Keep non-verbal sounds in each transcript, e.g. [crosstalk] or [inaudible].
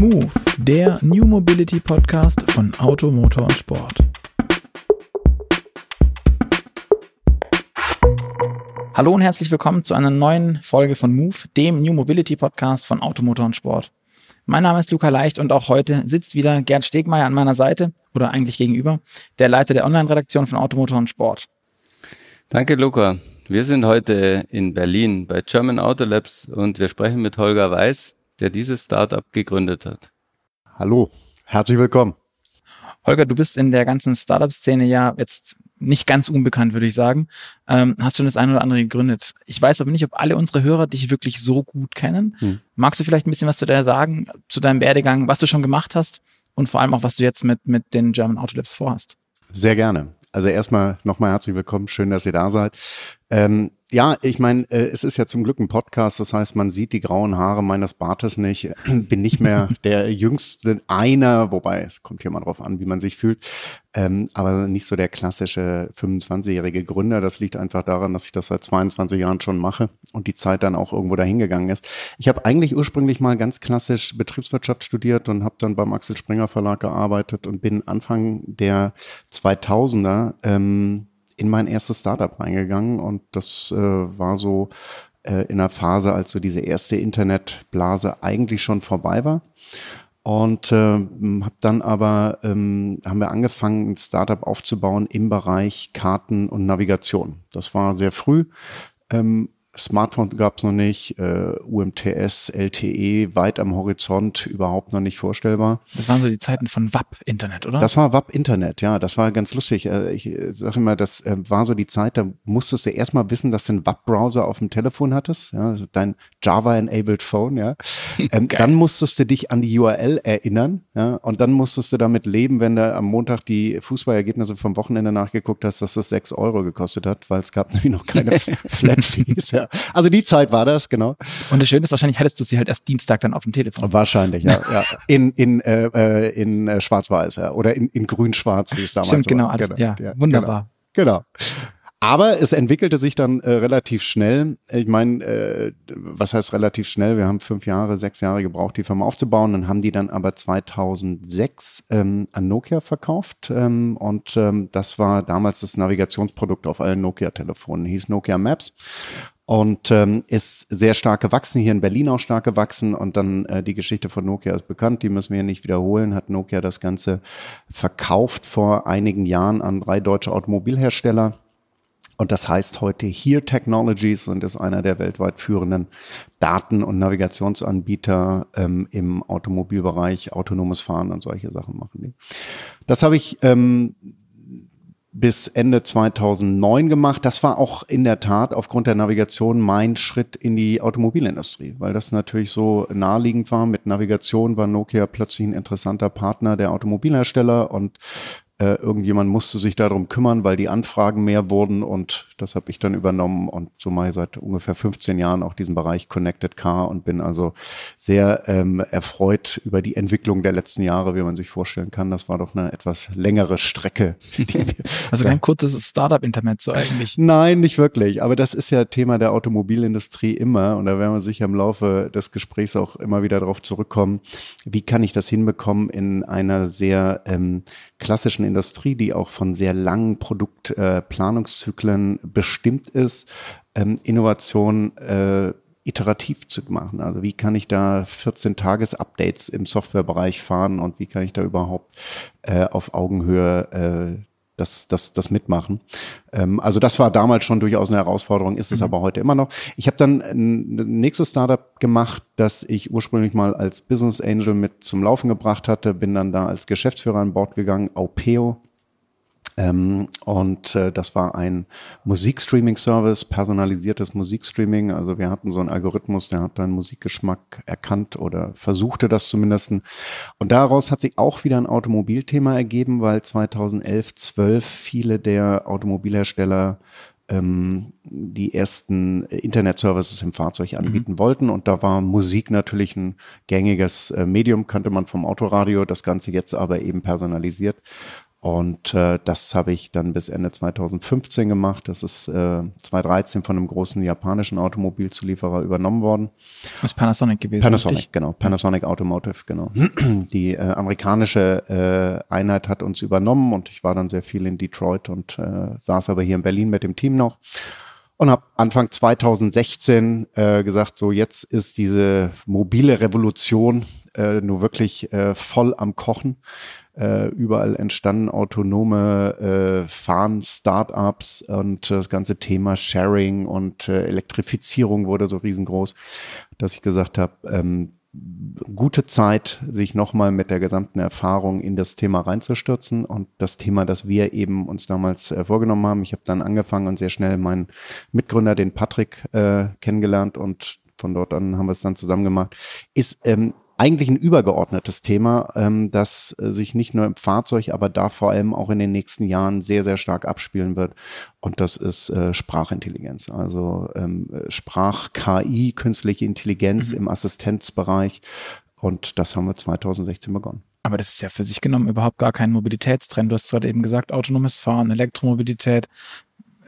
Move, der New Mobility Podcast von Auto, Motor und Sport. Hallo und herzlich willkommen zu einer neuen Folge von Move, dem New Mobility Podcast von Auto, Motor und Sport. Mein Name ist Luca Leicht und auch heute sitzt wieder Gerd Stegmeier an meiner Seite oder eigentlich gegenüber, der Leiter der Online-Redaktion von Automotor und Sport. Danke, Luca. Wir sind heute in Berlin bei German Auto Labs und wir sprechen mit Holger Weiß, der dieses Startup gegründet hat. Hallo, herzlich willkommen. Holger, du bist in der ganzen Startup-Szene ja jetzt nicht ganz unbekannt, würde ich sagen. Ähm, hast schon das eine oder andere gegründet. Ich weiß aber nicht, ob alle unsere Hörer dich wirklich so gut kennen. Hm. Magst du vielleicht ein bisschen was zu dir sagen, zu deinem Werdegang, was du schon gemacht hast und vor allem auch, was du jetzt mit, mit den German Auto Labs vorhast? Sehr gerne. Also erstmal nochmal herzlich willkommen. Schön, dass ihr da seid. Ähm, ja, ich meine, äh, es ist ja zum Glück ein Podcast, das heißt, man sieht die grauen Haare meines Bartes nicht. [clears throat] Bin nicht mehr [laughs] der jüngste einer, wobei es kommt hier mal drauf an, wie man sich fühlt. Ähm, aber nicht so der klassische 25-jährige Gründer. Das liegt einfach daran, dass ich das seit 22 Jahren schon mache und die Zeit dann auch irgendwo dahingegangen ist. Ich habe eigentlich ursprünglich mal ganz klassisch Betriebswirtschaft studiert und habe dann beim Axel Springer Verlag gearbeitet und bin Anfang der 2000er ähm, in mein erstes Startup reingegangen und das äh, war so äh, in der Phase, als so diese erste Internetblase eigentlich schon vorbei war. Und äh, habe dann aber, ähm, haben wir angefangen, ein Startup aufzubauen im Bereich Karten und Navigation. Das war sehr früh. Ähm, Smartphone gab es noch nicht, äh, UMTS, LTE weit am Horizont, überhaupt noch nicht vorstellbar. Das waren so die Zeiten von WAP-Internet, oder? Das war WAP-Internet, ja, das war ganz lustig. Äh, ich äh, sage immer, das äh, war so die Zeit, da musstest du erstmal wissen, dass du einen WAP-Browser auf dem Telefon hattest, ja, also dein Java-enabled Phone, ja. [laughs] Ähm, dann musstest du dich an die URL erinnern, ja, und dann musstest du damit leben, wenn du am Montag die Fußballergebnisse vom Wochenende nachgeguckt hast, dass das sechs Euro gekostet hat, weil es gab [laughs] nämlich noch keine [laughs] Flat-Fees, ja ja. Also die Zeit war das, genau. Und das Schöne ist, wahrscheinlich hattest du sie halt erst Dienstag dann auf dem Telefon. Wahrscheinlich, ja. ja. In, in, äh, äh in äh, Schwarz-Weiß, ja. Oder in, in Grün-Schwarz, wie es damals Stimmt, genau, war. Alles, genau, ja, ja, wunderbar. Genau. genau. Aber es entwickelte sich dann äh, relativ schnell. Ich meine, äh, was heißt relativ schnell? Wir haben fünf Jahre, sechs Jahre gebraucht, die Firma aufzubauen. Dann haben die dann aber 2006 ähm, an Nokia verkauft. Ähm, und ähm, das war damals das Navigationsprodukt auf allen Nokia-Telefonen. Hieß Nokia Maps und ähm, ist sehr stark gewachsen, hier in Berlin auch stark gewachsen und dann äh, die Geschichte von Nokia ist bekannt, die müssen wir nicht wiederholen, hat Nokia das Ganze verkauft vor einigen Jahren an drei deutsche Automobilhersteller. Und das heißt heute Here Technologies und ist einer der weltweit führenden Daten- und Navigationsanbieter ähm, im Automobilbereich, autonomes Fahren und solche Sachen machen die. Das habe ich ähm, bis Ende 2009 gemacht. Das war auch in der Tat aufgrund der Navigation mein Schritt in die Automobilindustrie, weil das natürlich so naheliegend war. Mit Navigation war Nokia plötzlich ein interessanter Partner der Automobilhersteller und äh, irgendjemand musste sich darum kümmern, weil die Anfragen mehr wurden und das habe ich dann übernommen und so mache ich seit ungefähr 15 Jahren auch diesen Bereich Connected Car und bin also sehr ähm, erfreut über die Entwicklung der letzten Jahre, wie man sich vorstellen kann. Das war doch eine etwas längere Strecke. [laughs] also kein kurzes Startup-Internet so eigentlich. Nein, nicht wirklich. Aber das ist ja Thema der Automobilindustrie immer und da werden wir sicher im Laufe des Gesprächs auch immer wieder darauf zurückkommen. Wie kann ich das hinbekommen in einer sehr ähm, klassischen Industrie, die auch von sehr langen Produktplanungszyklen äh, bestimmt ist, ähm, Innovation äh, iterativ zu machen. Also wie kann ich da 14 Tages-Updates im Softwarebereich fahren und wie kann ich da überhaupt äh, auf Augenhöhe äh, das, das, das mitmachen. Ähm, also das war damals schon durchaus eine Herausforderung, ist es mhm. aber heute immer noch. Ich habe dann ein nächstes Startup gemacht, das ich ursprünglich mal als Business Angel mit zum Laufen gebracht hatte, bin dann da als Geschäftsführer an Bord gegangen, Aupeo und äh, das war ein Musikstreaming-Service, personalisiertes Musikstreaming. Also wir hatten so einen Algorithmus, der hat dann Musikgeschmack erkannt oder versuchte das zumindest. Und daraus hat sich auch wieder ein Automobilthema ergeben, weil 2011, 12 viele der Automobilhersteller ähm, die ersten Internet-Services im Fahrzeug anbieten mhm. wollten. Und da war Musik natürlich ein gängiges äh, Medium, kannte man vom Autoradio, das Ganze jetzt aber eben personalisiert. Und äh, das habe ich dann bis Ende 2015 gemacht. Das ist äh, 2013 von einem großen japanischen Automobilzulieferer übernommen worden. Das ist Panasonic gewesen. Panasonic, richtig? genau. Panasonic Automotive, genau. [clears throat] Die äh, amerikanische äh, Einheit hat uns übernommen und ich war dann sehr viel in Detroit und äh, saß aber hier in Berlin mit dem Team noch und habe Anfang 2016 äh, gesagt, so jetzt ist diese mobile Revolution äh, nur wirklich äh, voll am Kochen. Äh, überall entstanden autonome äh, Fahren, Startups und das ganze Thema Sharing und äh, Elektrifizierung wurde so riesengroß, dass ich gesagt habe, ähm, gute Zeit, sich nochmal mit der gesamten Erfahrung in das Thema reinzustürzen und das Thema, das wir eben uns damals äh, vorgenommen haben. Ich habe dann angefangen und sehr schnell meinen Mitgründer, den Patrick, äh, kennengelernt und von dort an haben wir es dann zusammen gemacht, ist ähm, eigentlich ein übergeordnetes Thema, ähm, das äh, sich nicht nur im Fahrzeug, aber da vor allem auch in den nächsten Jahren sehr, sehr stark abspielen wird. Und das ist äh, Sprachintelligenz, also ähm, Sprach-KI, künstliche Intelligenz mhm. im Assistenzbereich. Und das haben wir 2016 begonnen. Aber das ist ja für sich genommen überhaupt gar kein Mobilitätstrend. Du hast zwar eben gesagt, autonomes Fahren, Elektromobilität.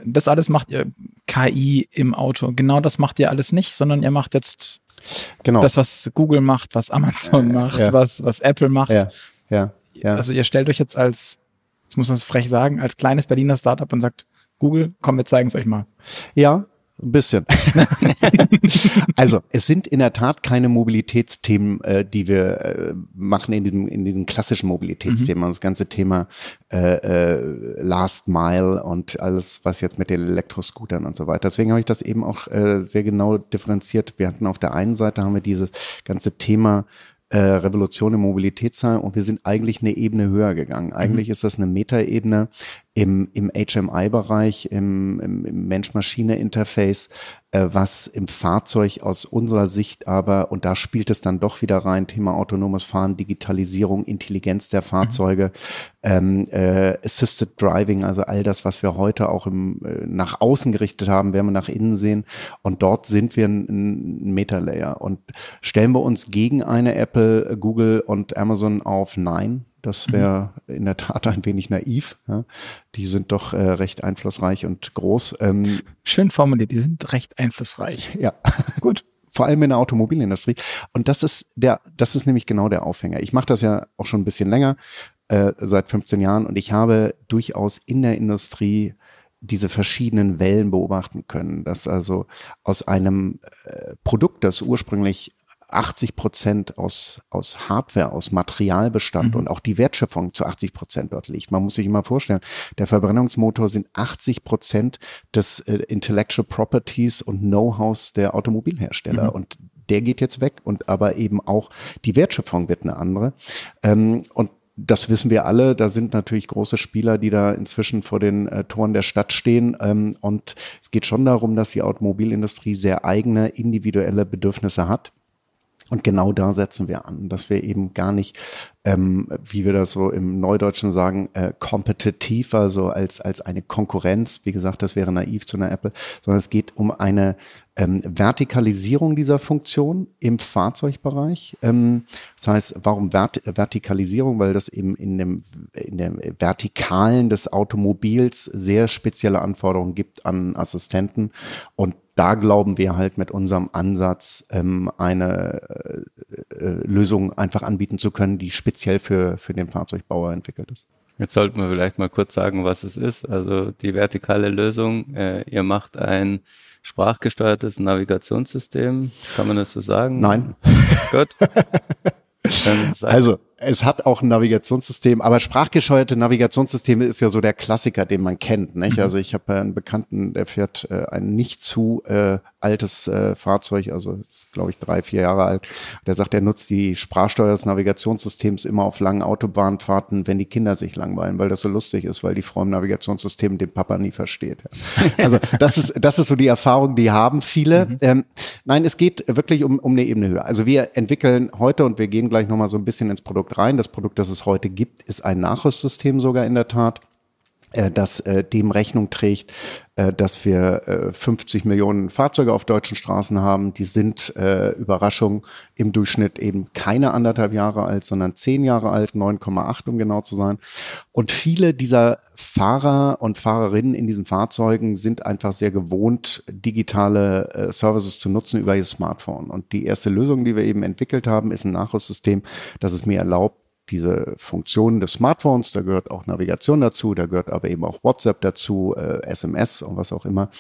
Das alles macht ihr KI im Auto. Genau das macht ihr alles nicht, sondern ihr macht jetzt Genau. Das, was Google macht, was Amazon äh, macht, ja. was, was Apple macht. Ja. Ja. Ja. Also ihr stellt euch jetzt als, jetzt muss man es frech sagen, als kleines Berliner Startup und sagt, Google, komm, wir zeigen es euch mal. Ja, ein bisschen. [laughs] also es sind in der Tat keine Mobilitätsthemen, äh, die wir äh, machen in diesem, in diesem klassischen Mobilitätsthema. Mhm. Das ganze Thema äh, äh, Last Mile und alles, was jetzt mit den Elektroscootern und so weiter. Deswegen habe ich das eben auch äh, sehr genau differenziert. Wir hatten auf der einen Seite haben wir dieses ganze Thema äh, Revolution im Mobilitätssaal und wir sind eigentlich eine Ebene höher gegangen. Eigentlich mhm. ist das eine Metaebene im, im HMI-Bereich, im, im, im Mensch-Maschine-Interface, was im Fahrzeug aus unserer Sicht aber, und da spielt es dann doch wieder rein, Thema autonomes Fahren, Digitalisierung, Intelligenz der Fahrzeuge, mhm. ähm, äh, Assisted Driving, also all das, was wir heute auch im, äh, nach außen gerichtet haben, werden wir nach innen sehen. Und dort sind wir ein, ein Meta-Layer. Und stellen wir uns gegen eine Apple, Google und Amazon auf Nein, das wäre mhm. in der Tat [laughs] ein wenig naiv. Ja. Die sind doch äh, recht einflussreich und groß. Ähm, Schön formuliert, die sind recht einflussreich. Ja, [laughs] gut. Vor allem in der Automobilindustrie. Und das ist der, das ist nämlich genau der Aufhänger. Ich mache das ja auch schon ein bisschen länger, äh, seit 15 Jahren, und ich habe durchaus in der Industrie diese verschiedenen Wellen beobachten können, dass also aus einem äh, Produkt, das ursprünglich 80 Prozent aus, aus Hardware, aus Materialbestand mhm. und auch die Wertschöpfung zu 80 Prozent dort liegt. Man muss sich immer vorstellen, der Verbrennungsmotor sind 80 Prozent des äh, Intellectual Properties und Know-hows der Automobilhersteller. Mhm. Und der geht jetzt weg und aber eben auch die Wertschöpfung wird eine andere. Ähm, und das wissen wir alle. Da sind natürlich große Spieler, die da inzwischen vor den äh, Toren der Stadt stehen. Ähm, und es geht schon darum, dass die Automobilindustrie sehr eigene individuelle Bedürfnisse hat. Und genau da setzen wir an, dass wir eben gar nicht, ähm, wie wir das so im Neudeutschen sagen, äh, kompetitiv, also als, als eine Konkurrenz, wie gesagt, das wäre naiv zu einer Apple, sondern es geht um eine ähm, Vertikalisierung dieser Funktion im Fahrzeugbereich. Ähm, das heißt, warum Vert Vertikalisierung? Weil das eben in dem, in dem Vertikalen des Automobils sehr spezielle Anforderungen gibt an Assistenten und da glauben wir halt mit unserem Ansatz ähm, eine äh, äh, Lösung einfach anbieten zu können, die speziell für, für den Fahrzeugbauer entwickelt ist. Jetzt sollten wir vielleicht mal kurz sagen, was es ist. Also die vertikale Lösung, äh, ihr macht ein sprachgesteuertes Navigationssystem, kann man das so sagen? Nein. Gut. [laughs] also, es hat auch ein Navigationssystem, aber sprachgescheuerte Navigationssysteme ist ja so der Klassiker, den man kennt. Nicht? Mhm. Also ich habe einen Bekannten, der fährt äh, ein nicht zu äh, altes äh, Fahrzeug, also ist glaube ich drei, vier Jahre alt. Der sagt, er nutzt die Sprachsteuer des Navigationssystems immer auf langen Autobahnfahrten, wenn die Kinder sich langweilen, weil das so lustig ist, weil die Frau im Navigationssystem den Papa nie versteht. Ja. [laughs] Also das ist das ist so die Erfahrung, die haben viele. Mhm. Ähm, nein, es geht wirklich um, um eine Ebene höher. Also wir entwickeln heute und wir gehen gleich nochmal so ein bisschen ins Produkt rein. Das Produkt, das es heute gibt, ist ein Nachrüstsystem sogar in der Tat das äh, dem Rechnung trägt, äh, dass wir äh, 50 Millionen Fahrzeuge auf deutschen Straßen haben. Die sind, äh, Überraschung, im Durchschnitt eben keine anderthalb Jahre alt, sondern zehn Jahre alt, 9,8 um genau zu sein. Und viele dieser Fahrer und Fahrerinnen in diesen Fahrzeugen sind einfach sehr gewohnt, digitale äh, Services zu nutzen über ihr Smartphone. Und die erste Lösung, die wir eben entwickelt haben, ist ein Nachrüstsystem, das es mir erlaubt, diese Funktionen des Smartphones, da gehört auch Navigation dazu, da gehört aber eben auch WhatsApp dazu, äh, SMS und was auch immer,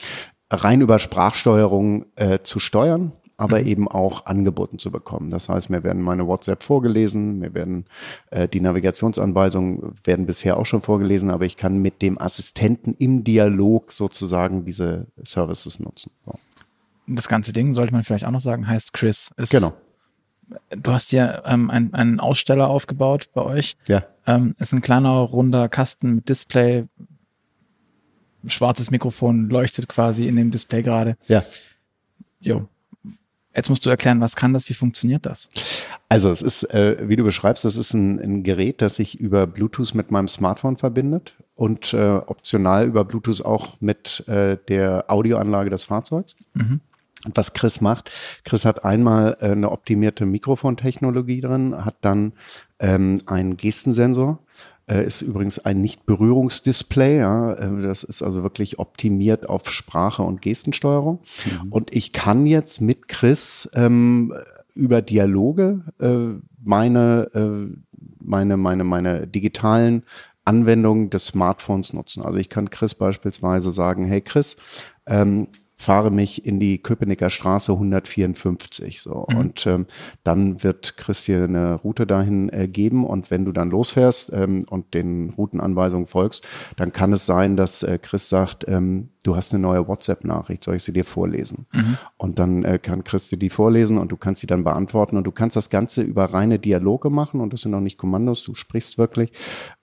rein über Sprachsteuerung äh, zu steuern, aber mhm. eben auch angeboten zu bekommen. Das heißt, mir werden meine WhatsApp vorgelesen, mir werden äh, die Navigationsanweisungen werden bisher auch schon vorgelesen, aber ich kann mit dem Assistenten im Dialog sozusagen diese Services nutzen. So. Das ganze Ding, sollte man vielleicht auch noch sagen, heißt Chris. Ist genau du hast ja ähm, ein, einen Aussteller aufgebaut bei euch. Ja. Ähm, ist ein kleiner, runder Kasten mit Display. Schwarzes Mikrofon leuchtet quasi in dem Display gerade. Ja. Jo. Jetzt musst du erklären, was kann das, wie funktioniert das? Also es ist, äh, wie du beschreibst, das ist ein, ein Gerät, das sich über Bluetooth mit meinem Smartphone verbindet und äh, optional über Bluetooth auch mit äh, der Audioanlage des Fahrzeugs. Mhm was Chris macht. Chris hat einmal äh, eine optimierte Mikrofontechnologie drin, hat dann ähm, einen Gestensensor, äh, ist übrigens ein Nicht-Berührungsdisplay. Ja, äh, das ist also wirklich optimiert auf Sprache und Gestensteuerung. Mhm. Und ich kann jetzt mit Chris ähm, über Dialoge äh, meine, äh, meine, meine, meine digitalen Anwendungen des Smartphones nutzen. Also ich kann Chris beispielsweise sagen, hey Chris, ähm, fahre mich in die Köpenicker Straße 154. So. Mhm. Und ähm, dann wird Christian eine Route dahin äh, geben. Und wenn du dann losfährst ähm, und den Routenanweisungen folgst, dann kann es sein, dass äh, Chris sagt, ähm, du hast eine neue WhatsApp-Nachricht, soll ich sie dir vorlesen? Mhm. Und dann äh, kann Chris dir die vorlesen und du kannst sie dann beantworten. Und du kannst das Ganze über reine Dialoge machen und das sind auch nicht Kommandos, du sprichst wirklich.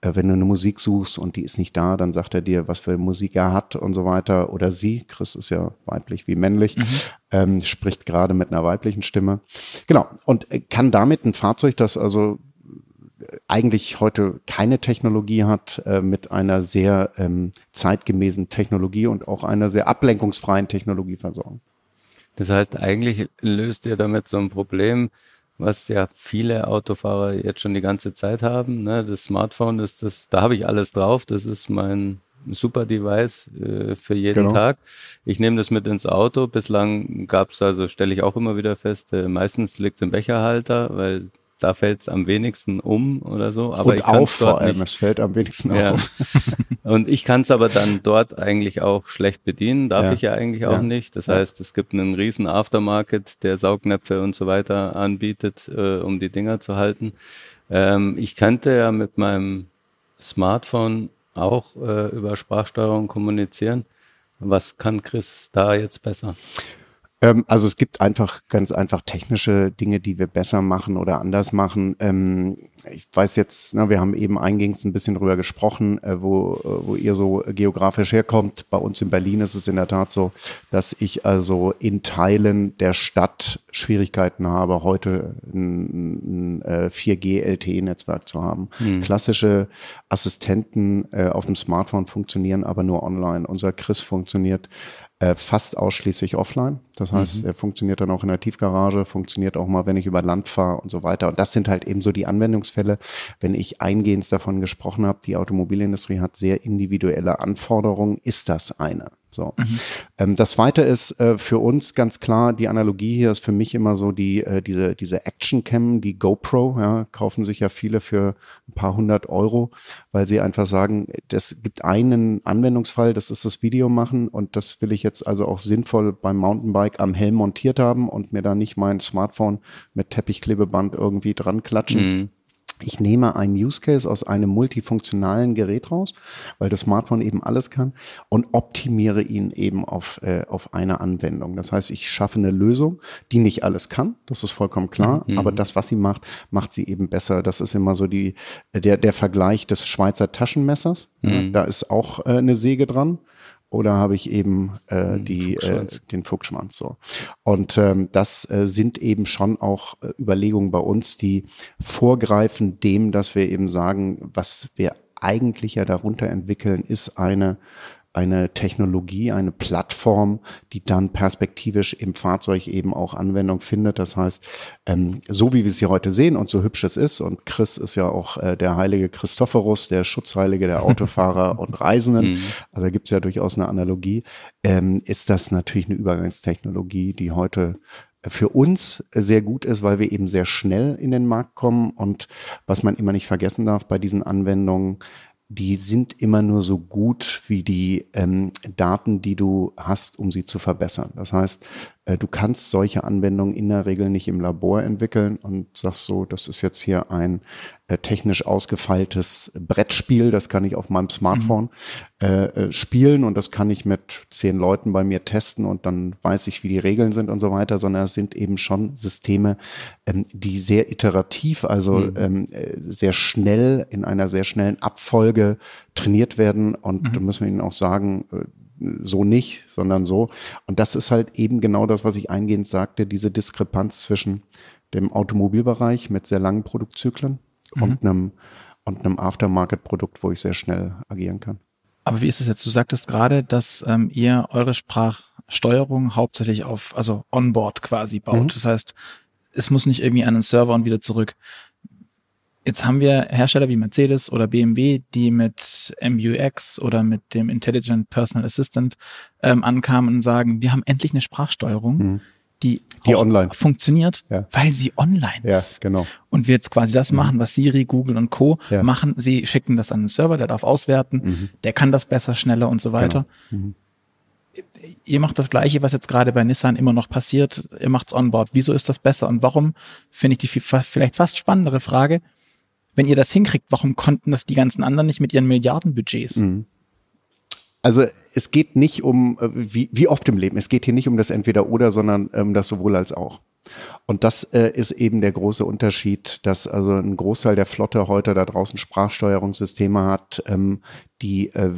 Äh, wenn du eine Musik suchst und die ist nicht da, dann sagt er dir, was für Musik er hat und so weiter. Oder sie, Chris ist ja weiblich wie männlich, mhm. ähm, spricht gerade mit einer weiblichen Stimme. Genau. Und kann damit ein Fahrzeug, das also eigentlich heute keine Technologie hat, äh, mit einer sehr ähm, zeitgemäßen Technologie und auch einer sehr ablenkungsfreien Technologie versorgen. Das heißt, eigentlich löst ihr damit so ein Problem, was ja viele Autofahrer jetzt schon die ganze Zeit haben. Ne? Das Smartphone ist das, da habe ich alles drauf, das ist mein super Device äh, für jeden genau. Tag. Ich nehme das mit ins Auto. Bislang gab es also, stelle ich auch immer wieder fest, äh, meistens liegt es im Becherhalter, weil da fällt es am wenigsten um oder so. Aber Und ich auf vor allem, nicht. es fällt am wenigsten ja. auf. [laughs] Und ich kann es aber dann dort eigentlich auch schlecht bedienen, darf ja. ich ja eigentlich auch ja. nicht. Das heißt, es gibt einen riesen Aftermarket, der Saugnäpfe und so weiter anbietet, äh, um die Dinger zu halten. Ähm, ich könnte ja mit meinem Smartphone auch äh, über Sprachsteuerung kommunizieren. Was kann Chris da jetzt besser? Ähm, also es gibt einfach ganz einfach technische Dinge, die wir besser machen oder anders machen. Ähm, ich weiß jetzt, na, wir haben eben eingehends ein bisschen drüber gesprochen, äh, wo, äh, wo ihr so geografisch herkommt. Bei uns in Berlin ist es in der Tat so, dass ich also in Teilen der Stadt Schwierigkeiten habe, heute ein, ein, ein 4G LTE-Netzwerk zu haben. Hm. Klassische Assistenten äh, auf dem Smartphone funktionieren aber nur online. Unser Chris funktioniert äh, fast ausschließlich offline. Das heißt, mhm. er funktioniert dann auch in der Tiefgarage, funktioniert auch mal, wenn ich über Land fahre und so weiter. Und das sind halt eben so die Anwendungsfälle, wenn ich eingehend davon gesprochen habe, die Automobilindustrie hat sehr individuelle Anforderungen, ist das eine. So. Mhm. Ähm, das zweite ist äh, für uns ganz klar, die Analogie hier ist für mich immer so die, äh, diese, diese Action Cam, die GoPro, ja, kaufen sich ja viele für ein paar hundert Euro, weil sie einfach sagen, das gibt einen Anwendungsfall, das ist das Video machen und das will ich jetzt also auch sinnvoll beim Mountainbike am Helm montiert haben und mir da nicht mein Smartphone mit Teppichklebeband irgendwie dran klatschen. Mhm ich nehme einen Use Case aus einem multifunktionalen Gerät raus, weil das Smartphone eben alles kann und optimiere ihn eben auf, äh, auf eine Anwendung. Das heißt, ich schaffe eine Lösung, die nicht alles kann, das ist vollkommen klar, mhm. aber das, was sie macht, macht sie eben besser. Das ist immer so die, der, der Vergleich des Schweizer Taschenmessers. Mhm. Da ist auch äh, eine Säge dran oder habe ich eben äh, die, äh, den Fuchsschwanz so. Und ähm, das äh, sind eben schon auch äh, Überlegungen bei uns, die vorgreifen dem, dass wir eben sagen, was wir eigentlich ja darunter entwickeln, ist eine eine Technologie, eine Plattform, die dann perspektivisch im Fahrzeug eben auch Anwendung findet. Das heißt, ähm, so wie wir es hier heute sehen und so hübsch es ist, und Chris ist ja auch äh, der heilige Christophorus, der Schutzheilige der [laughs] Autofahrer und Reisenden, mhm. also da gibt es ja durchaus eine Analogie, ähm, ist das natürlich eine Übergangstechnologie, die heute für uns sehr gut ist, weil wir eben sehr schnell in den Markt kommen und was man immer nicht vergessen darf bei diesen Anwendungen, die sind immer nur so gut wie die ähm, Daten, die du hast, um sie zu verbessern. Das heißt, du kannst solche Anwendungen in der Regel nicht im Labor entwickeln und sagst so, das ist jetzt hier ein äh, technisch ausgefeiltes Brettspiel, das kann ich auf meinem Smartphone mhm. Äh, äh, spielen und das kann ich mit zehn Leuten bei mir testen und dann weiß ich, wie die Regeln sind und so weiter, sondern es sind eben schon Systeme, ähm, die sehr iterativ, also mhm. ähm, sehr schnell in einer sehr schnellen Abfolge trainiert werden und mhm. da müssen wir Ihnen auch sagen, so nicht, sondern so. Und das ist halt eben genau das, was ich eingehend sagte, diese Diskrepanz zwischen dem Automobilbereich mit sehr langen Produktzyklen mhm. und einem, und einem Aftermarket-Produkt, wo ich sehr schnell agieren kann. Aber wie ist es jetzt? Du sagtest gerade, dass ähm, ihr eure Sprachsteuerung hauptsächlich auf, also Onboard quasi baut. Mhm. Das heißt, es muss nicht irgendwie an einen Server und wieder zurück. Jetzt haben wir Hersteller wie Mercedes oder BMW, die mit MUX oder mit dem Intelligent Personal Assistant ähm, ankamen und sagen, wir haben endlich eine Sprachsteuerung, mhm. die, die online funktioniert, ja. weil sie online ja, ist. Genau. Und wir jetzt quasi das mhm. machen, was Siri, Google und Co. Ja. machen. Sie schicken das an den Server, der darf auswerten, mhm. der kann das besser, schneller und so weiter. Genau. Ihr macht das Gleiche, was jetzt gerade bei Nissan immer noch passiert. Ihr macht's onboard. Wieso ist das besser? Und warum finde ich die vielleicht fast spannendere Frage? Wenn ihr das hinkriegt, warum konnten das die ganzen anderen nicht mit ihren Milliardenbudgets? Mhm. Also es geht nicht um, äh, wie, wie oft im Leben, es geht hier nicht um das Entweder-Oder, sondern ähm, das sowohl als auch. Und das äh, ist eben der große Unterschied, dass also ein Großteil der Flotte heute da draußen Sprachsteuerungssysteme hat, ähm, die äh,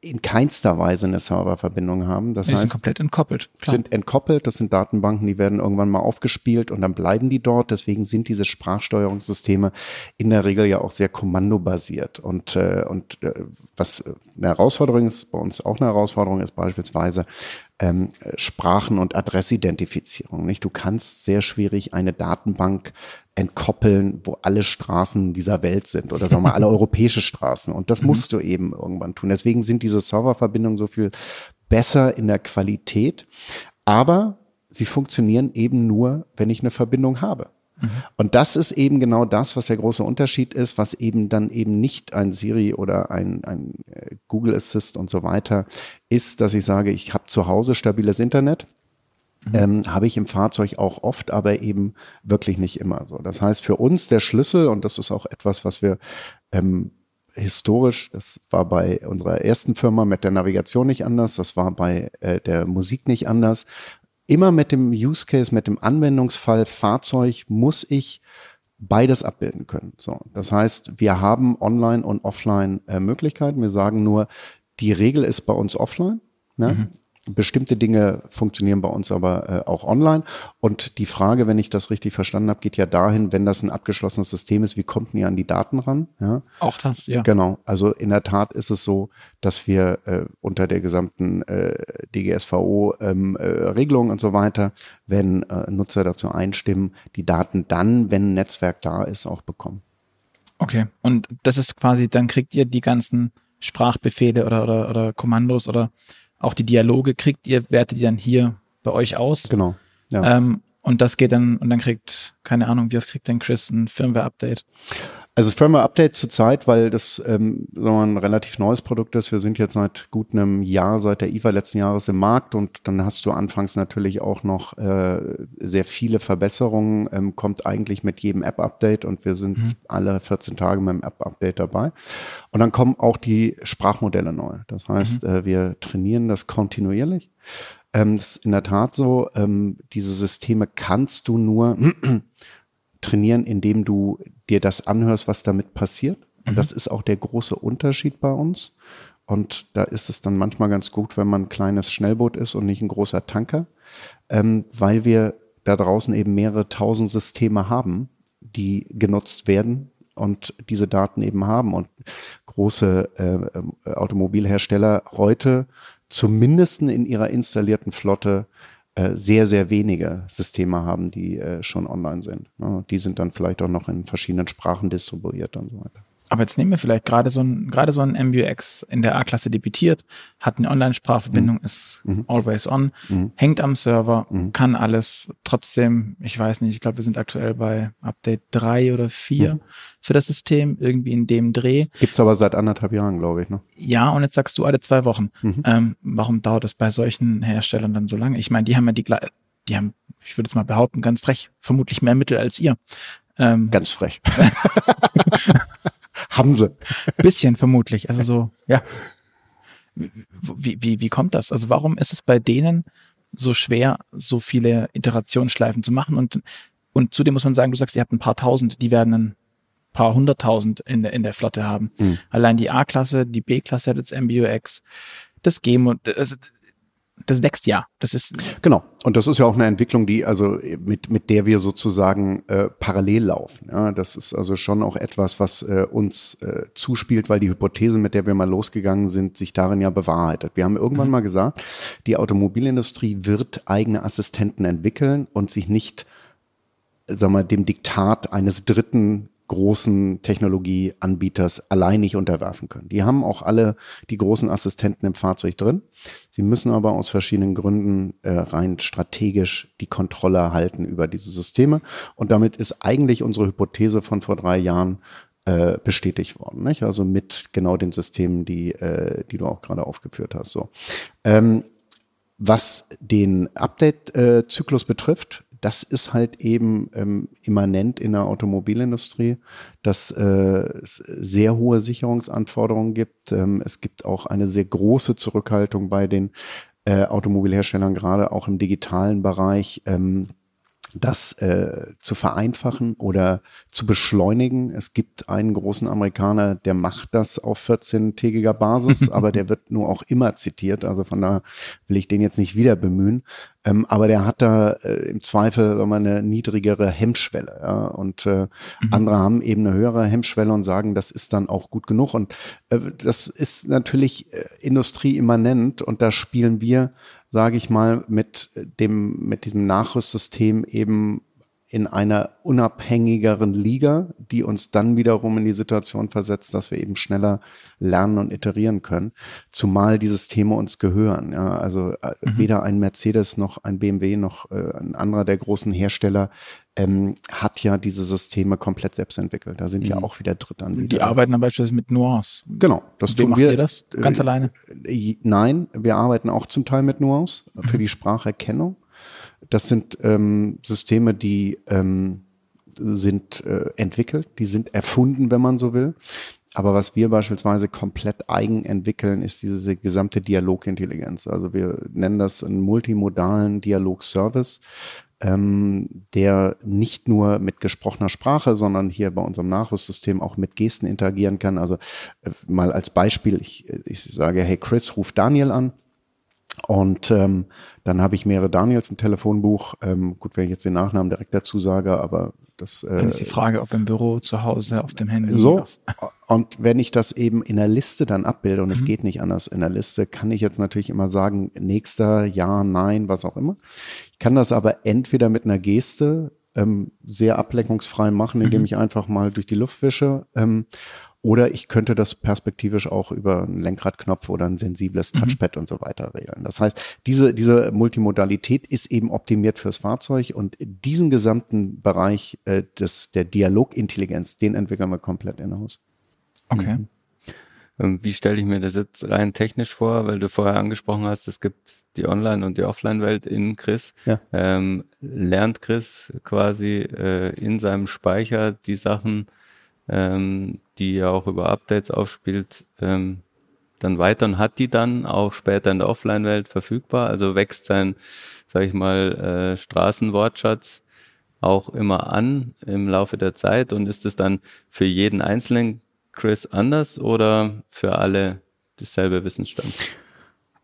in keinster Weise eine Serververbindung haben. Das die heißt, sind komplett entkoppelt. Klar. Sind entkoppelt. Das sind Datenbanken, die werden irgendwann mal aufgespielt und dann bleiben die dort. Deswegen sind diese Sprachsteuerungssysteme in der Regel ja auch sehr kommandobasiert. Und äh, und äh, was eine Herausforderung ist, bei uns auch eine Herausforderung ist beispielsweise ähm, Sprachen- und Adressidentifizierung. Nicht? Du kannst sehr schwierig eine Datenbank entkoppeln, wo alle Straßen dieser Welt sind oder sagen wir mal alle [laughs] europäische Straßen. Und das mhm. musst du eben irgendwann tun. Deswegen sind diese Serververbindungen so viel besser in der Qualität. Aber sie funktionieren eben nur, wenn ich eine Verbindung habe. Mhm. Und das ist eben genau das, was der große Unterschied ist, was eben dann eben nicht ein Siri oder ein, ein äh, Google Assist und so weiter ist, dass ich sage, ich habe zu Hause stabiles Internet. Ähm, habe ich im Fahrzeug auch oft, aber eben wirklich nicht immer so. Das heißt, für uns der Schlüssel, und das ist auch etwas, was wir ähm, historisch, das war bei unserer ersten Firma mit der Navigation nicht anders, das war bei äh, der Musik nicht anders. Immer mit dem Use Case, mit dem Anwendungsfall Fahrzeug muss ich beides abbilden können. So, das heißt, wir haben Online und Offline äh, Möglichkeiten. Wir sagen nur, die Regel ist bei uns offline. Ne? Mhm. Bestimmte Dinge funktionieren bei uns aber äh, auch online. Und die Frage, wenn ich das richtig verstanden habe, geht ja dahin, wenn das ein abgeschlossenes System ist, wie kommt ihr an die Daten ran? Ja? Auch das, ja. Genau. Also in der Tat ist es so, dass wir äh, unter der gesamten äh, DGSVO-Regelung ähm, äh, und so weiter, wenn äh, Nutzer dazu einstimmen, die Daten dann, wenn ein Netzwerk da ist, auch bekommen. Okay. Und das ist quasi, dann kriegt ihr die ganzen Sprachbefehle oder, oder, oder Kommandos oder auch die Dialoge kriegt ihr, wertet ihr dann hier bei euch aus. Genau. Ja. Ähm, und das geht dann, und dann kriegt, keine Ahnung, wie oft kriegt denn Chris ein Firmware-Update? Also Firmware-Update zurzeit, weil das ähm, mal, ein relativ neues Produkt ist. Wir sind jetzt seit gut einem Jahr, seit der IFA letzten Jahres im Markt und dann hast du anfangs natürlich auch noch äh, sehr viele Verbesserungen, ähm, kommt eigentlich mit jedem App-Update und wir sind mhm. alle 14 Tage mit dem App-Update dabei. Und dann kommen auch die Sprachmodelle neu. Das heißt, mhm. äh, wir trainieren das kontinuierlich. Ähm, das ist in der Tat so, ähm, diese Systeme kannst du nur [clears throat] trainieren, indem du dir das anhörst, was damit passiert. Und mhm. das ist auch der große Unterschied bei uns. Und da ist es dann manchmal ganz gut, wenn man ein kleines Schnellboot ist und nicht ein großer Tanker, ähm, weil wir da draußen eben mehrere tausend Systeme haben, die genutzt werden und diese Daten eben haben und große äh, äh, Automobilhersteller heute zumindest in ihrer installierten Flotte sehr, sehr wenige Systeme haben, die äh, schon online sind. Ja, die sind dann vielleicht auch noch in verschiedenen Sprachen distribuiert und so weiter. Aber jetzt nehmen wir vielleicht gerade so ein, gerade so ein MBUX in der A-Klasse debütiert, hat eine Online-Sprachverbindung, mhm. ist mhm. always on, mhm. hängt am Server, mhm. kann alles trotzdem, ich weiß nicht, ich glaube, wir sind aktuell bei Update drei oder vier mhm. für das System, irgendwie in dem Dreh. Gibt's aber seit anderthalb Jahren, glaube ich, ne? Ja, und jetzt sagst du alle zwei Wochen. Mhm. Ähm, warum dauert das bei solchen Herstellern dann so lange? Ich meine, die haben ja die, die haben, ich würde jetzt mal behaupten, ganz frech, vermutlich mehr Mittel als ihr. Ähm, ganz frech. [laughs] [laughs] Haben sie. Bisschen vermutlich. Also [laughs] so, ja. Wie, wie, wie kommt das? Also warum ist es bei denen so schwer, so viele Iterationsschleifen zu machen? Und, und zudem muss man sagen, du sagst, ihr habt ein paar tausend, die werden ein paar hunderttausend in der, in der Flotte haben. Mhm. Allein die A-Klasse, die B-Klasse hat jetzt MBUX, das G, also das wächst ja. Das ist genau. Und das ist ja auch eine Entwicklung, die also mit mit der wir sozusagen äh, parallel laufen. Ja, das ist also schon auch etwas, was äh, uns äh, zuspielt, weil die Hypothese, mit der wir mal losgegangen sind, sich darin ja bewahrheitet. Wir haben irgendwann mhm. mal gesagt, die Automobilindustrie wird eigene Assistenten entwickeln und sich nicht, sag mal, dem Diktat eines dritten großen Technologieanbieters allein nicht unterwerfen können. Die haben auch alle die großen Assistenten im Fahrzeug drin. Sie müssen aber aus verschiedenen Gründen äh, rein strategisch die Kontrolle erhalten über diese Systeme. Und damit ist eigentlich unsere Hypothese von vor drei Jahren äh, bestätigt worden. Nicht? Also mit genau den Systemen, die, äh, die du auch gerade aufgeführt hast. So. Ähm, was den Update-Zyklus betrifft, das ist halt eben ähm, immanent in der Automobilindustrie, dass äh, es sehr hohe Sicherungsanforderungen gibt. Ähm, es gibt auch eine sehr große Zurückhaltung bei den äh, Automobilherstellern, gerade auch im digitalen Bereich. Ähm, das äh, zu vereinfachen oder zu beschleunigen. Es gibt einen großen Amerikaner, der macht das auf 14-tägiger Basis, [laughs] aber der wird nur auch immer zitiert. Also von da will ich den jetzt nicht wieder bemühen. Ähm, aber der hat da äh, im Zweifel immer eine niedrigere Hemmschwelle. Ja? Und äh, mhm. andere haben eben eine höhere Hemmschwelle und sagen, das ist dann auch gut genug. Und äh, das ist natürlich äh, industrieimmanent und da spielen wir sage ich mal, mit dem, mit diesem Nachrüstsystem eben in einer unabhängigeren Liga, die uns dann wiederum in die Situation versetzt, dass wir eben schneller lernen und iterieren können, zumal die Systeme uns gehören. Ja, also äh, mhm. weder ein Mercedes noch ein BMW noch äh, ein anderer der großen Hersteller ähm, hat ja diese Systeme komplett selbst entwickelt. Da sind mhm. ja auch wieder Drittanbieter. Die arbeiten dann beispielsweise mit Nuance. Genau, das tun wir. Ihr das ganz äh, alleine? Äh, nein, wir arbeiten auch zum Teil mit Nuance mhm. für die Spracherkennung. Das sind ähm, Systeme, die ähm, sind äh, entwickelt, die sind erfunden, wenn man so will. Aber was wir beispielsweise komplett eigen entwickeln, ist diese gesamte Dialogintelligenz. Also wir nennen das einen multimodalen Dialogservice, ähm, der nicht nur mit gesprochener Sprache, sondern hier bei unserem Nachrüstsystem auch mit Gesten interagieren kann. Also äh, mal als Beispiel, ich, ich sage, hey Chris, ruf Daniel an. Und ähm, dann habe ich mehrere Daniels im Telefonbuch. Ähm, gut, wenn ich jetzt den Nachnamen direkt dazu sage, aber das. Äh, dann ist die Frage, ob im Büro, zu Hause, auf dem Handy. So. Und wenn ich das eben in der Liste dann abbilde und mhm. es geht nicht anders in der Liste, kann ich jetzt natürlich immer sagen, nächster, ja, nein, was auch immer. Ich kann das aber entweder mit einer Geste ähm, sehr ablenkungsfrei machen, indem mhm. ich einfach mal durch die Luft wische. Ähm, oder ich könnte das perspektivisch auch über einen Lenkradknopf oder ein sensibles mhm. Touchpad mhm. und so weiter regeln. Das heißt, diese, diese Multimodalität ist eben optimiert fürs Fahrzeug und diesen gesamten Bereich äh, des, der Dialogintelligenz, den entwickeln wir komplett in-house. Okay. Mhm. Ähm, wie stelle ich mir das jetzt rein technisch vor? Weil du vorher angesprochen hast, es gibt die Online- und die Offline-Welt in Chris. Ja. Ähm, lernt Chris quasi äh, in seinem Speicher die Sachen, ähm, die er auch über Updates aufspielt, ähm, dann weiter und hat die dann auch später in der Offline-Welt verfügbar. Also wächst sein, sag ich mal, äh, Straßenwortschatz auch immer an im Laufe der Zeit und ist es dann für jeden einzelnen Chris anders oder für alle dasselbe Wissensstand?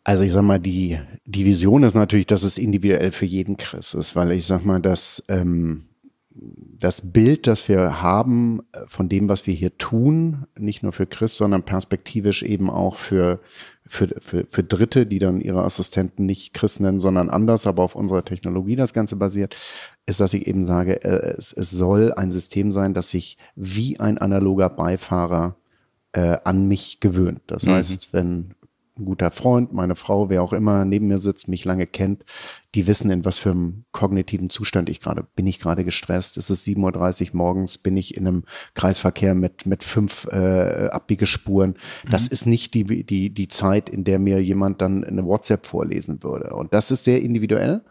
Also ich sag mal, die, die Vision ist natürlich, dass es individuell für jeden Chris ist, weil ich sag mal, dass ähm, das Bild, das wir haben äh, von dem, was wir hier tun, nicht nur für Chris, sondern perspektivisch eben auch für, für, für, für Dritte, die dann ihre Assistenten nicht Chris nennen, sondern anders, aber auf unserer Technologie das Ganze basiert, ist, dass ich eben sage, äh, es, es soll ein System sein, das sich wie ein analoger Beifahrer äh, an mich gewöhnt. Das mhm. heißt, wenn ein guter Freund, meine Frau, wer auch immer neben mir sitzt, mich lange kennt, die wissen, in was für einem kognitiven Zustand ich gerade bin. Ich gerade gestresst? Es ist 7.30 Uhr morgens, bin ich in einem Kreisverkehr mit, mit fünf äh, Abbiegespuren. Das mhm. ist nicht die, die, die Zeit, in der mir jemand dann eine WhatsApp vorlesen würde. Und das ist sehr individuell.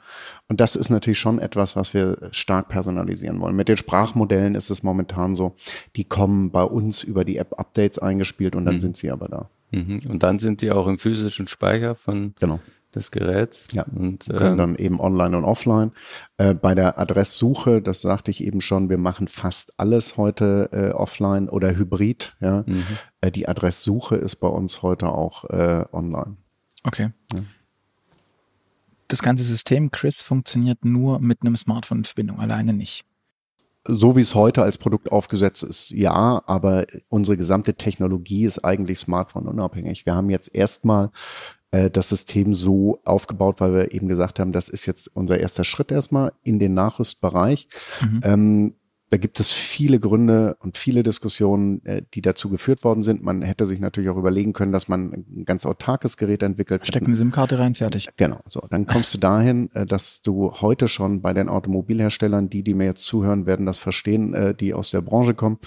Und das ist natürlich schon etwas, was wir stark personalisieren wollen. Mit den Sprachmodellen ist es momentan so, die kommen bei uns über die App-Updates eingespielt und dann mhm. sind sie aber da. Mhm. Und dann sind die auch im physischen Speicher von genau. des Geräts. Ja. Und ähm, können dann eben online und offline. Äh, bei der Adresssuche, das sagte ich eben schon, wir machen fast alles heute äh, offline oder hybrid. Ja. Mhm. Äh, die Adresssuche ist bei uns heute auch äh, online. Okay. Ja. Das ganze System, Chris, funktioniert nur mit einem Smartphone in Verbindung, alleine nicht so wie es heute als Produkt aufgesetzt ist, ja, aber unsere gesamte Technologie ist eigentlich Smartphone unabhängig. Wir haben jetzt erstmal äh, das System so aufgebaut, weil wir eben gesagt haben, das ist jetzt unser erster Schritt erstmal in den Nachrüstbereich. Mhm. Ähm, da gibt es viele Gründe und viele Diskussionen, äh, die dazu geführt worden sind. Man hätte sich natürlich auch überlegen können, dass man ein ganz autarkes Gerät entwickelt. Stecken eine SIM-Karte rein, fertig. Genau. So, dann kommst du dahin, äh, dass du heute schon bei den Automobilherstellern, die, die mir jetzt zuhören, werden das verstehen, äh, die aus der Branche kommen,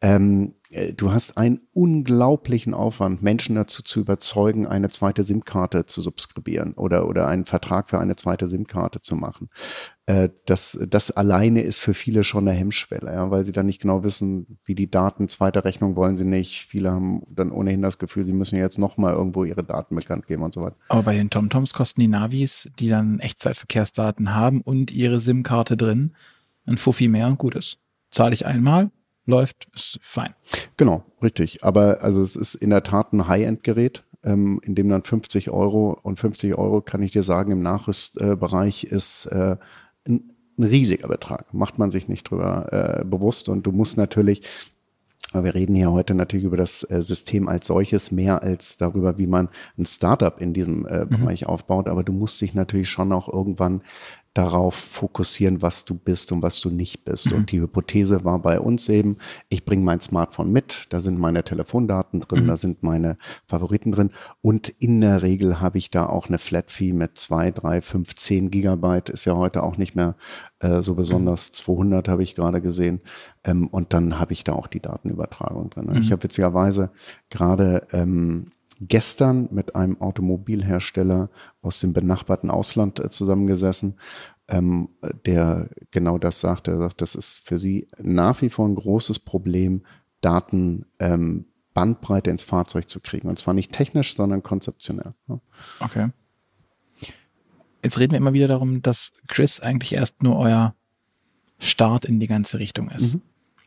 ähm, äh, du hast einen unglaublichen Aufwand, Menschen dazu zu überzeugen, eine zweite SIM-Karte zu subskribieren oder, oder einen Vertrag für eine zweite SIM-Karte zu machen. Äh, das, das alleine ist für viele schon eine Hemmschwelle, ja, weil sie dann nicht genau wissen, wie die Daten, zweite Rechnung wollen sie nicht. Viele haben dann ohnehin das Gefühl, sie müssen jetzt nochmal irgendwo ihre Daten bekannt geben und so weiter. Aber bei den TomToms kosten die Navis, die dann Echtzeitverkehrsdaten haben und ihre SIM-Karte drin, ein Fuffi mehr und gut ist. Zahle ich einmal, läuft, ist fein. Genau, richtig. Aber also es ist in der Tat ein High-End-Gerät, ähm, in dem dann 50 Euro und 50 Euro, kann ich dir sagen, im Nachrüstbereich ist äh, ein, ein, riesiger Betrag. Macht man sich nicht drüber äh, bewusst und du musst natürlich wir reden hier heute natürlich über das äh, System als solches mehr als darüber, wie man ein Startup in diesem äh, mhm. Bereich aufbaut. Aber du musst dich natürlich schon auch irgendwann darauf fokussieren, was du bist und was du nicht bist. Mhm. Und die Hypothese war bei uns eben, ich bringe mein Smartphone mit, da sind meine Telefondaten drin, mhm. da sind meine Favoriten drin und in der Regel habe ich da auch eine Flat Fee mit zwei, drei, fünf, zehn Gigabyte, ist ja heute auch nicht mehr äh, so besonders, mhm. 200 habe ich gerade gesehen ähm, und dann habe ich da auch die Datenübertragung drin. Ich mhm. habe witzigerweise gerade ähm, gestern mit einem Automobilhersteller aus dem benachbarten Ausland äh, zusammengesessen, ähm, der genau das sagte. Er sagt, das ist für sie nach wie vor ein großes Problem, Daten ähm, Bandbreite ins Fahrzeug zu kriegen. Und zwar nicht technisch, sondern konzeptionell. Okay. Jetzt reden wir immer wieder darum, dass Chris eigentlich erst nur euer Start in die ganze Richtung ist. Mhm.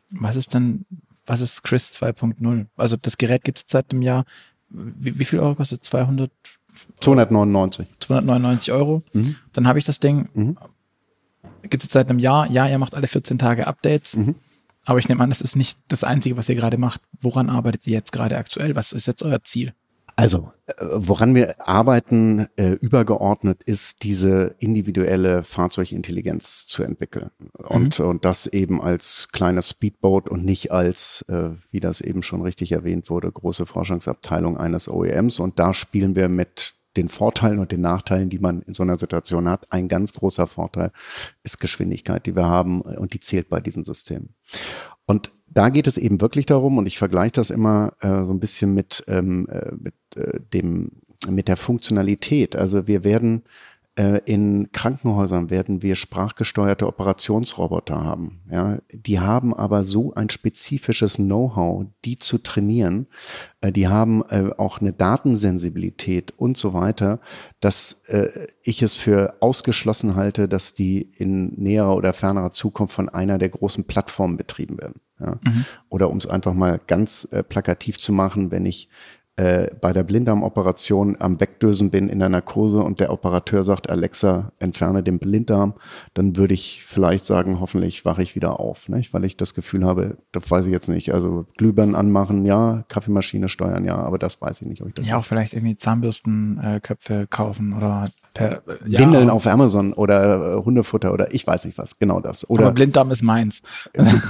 Was ist denn, was ist Chris 2.0? Also das Gerät gibt es seit dem Jahr wie, wie viel Euro kostet 200? 299. 299 Euro. Mhm. Dann habe ich das Ding. Mhm. Gibt es seit einem Jahr. Ja, ihr macht alle 14 Tage Updates. Mhm. Aber ich nehme an, das ist nicht das Einzige, was ihr gerade macht. Woran arbeitet ihr jetzt gerade aktuell? Was ist jetzt euer Ziel? Also, äh, woran wir arbeiten, äh, übergeordnet ist diese individuelle Fahrzeugintelligenz zu entwickeln. Und, mhm. und das eben als kleines Speedboat und nicht als, äh, wie das eben schon richtig erwähnt wurde, große Forschungsabteilung eines OEMs. Und da spielen wir mit den Vorteilen und den Nachteilen, die man in so einer Situation hat. Ein ganz großer Vorteil ist Geschwindigkeit, die wir haben und die zählt bei diesen Systemen. Und da geht es eben wirklich darum, und ich vergleiche das immer äh, so ein bisschen mit, ähm, äh, mit äh, dem, mit der Funktionalität. Also wir werden in Krankenhäusern werden wir sprachgesteuerte Operationsroboter haben. Ja, die haben aber so ein spezifisches Know-how, die zu trainieren. Äh, die haben äh, auch eine Datensensibilität und so weiter, dass äh, ich es für ausgeschlossen halte, dass die in näherer oder fernerer Zukunft von einer der großen Plattformen betrieben werden. Ja? Mhm. Oder um es einfach mal ganz äh, plakativ zu machen, wenn ich äh, bei der Blinddarmoperation am Wegdösen bin in der Narkose und der Operateur sagt, Alexa, entferne den Blinddarm, dann würde ich vielleicht sagen, hoffentlich wache ich wieder auf, nicht? weil ich das Gefühl habe, das weiß ich jetzt nicht. Also Glühbirnen anmachen, ja, Kaffeemaschine steuern, ja, aber das weiß ich nicht. Ob ich das ja, auch vielleicht irgendwie Zahnbürstenköpfe äh, kaufen oder per, ja, Windeln auf Amazon oder äh, Hundefutter oder ich weiß nicht was, genau das. Oder aber Blinddarm ist meins.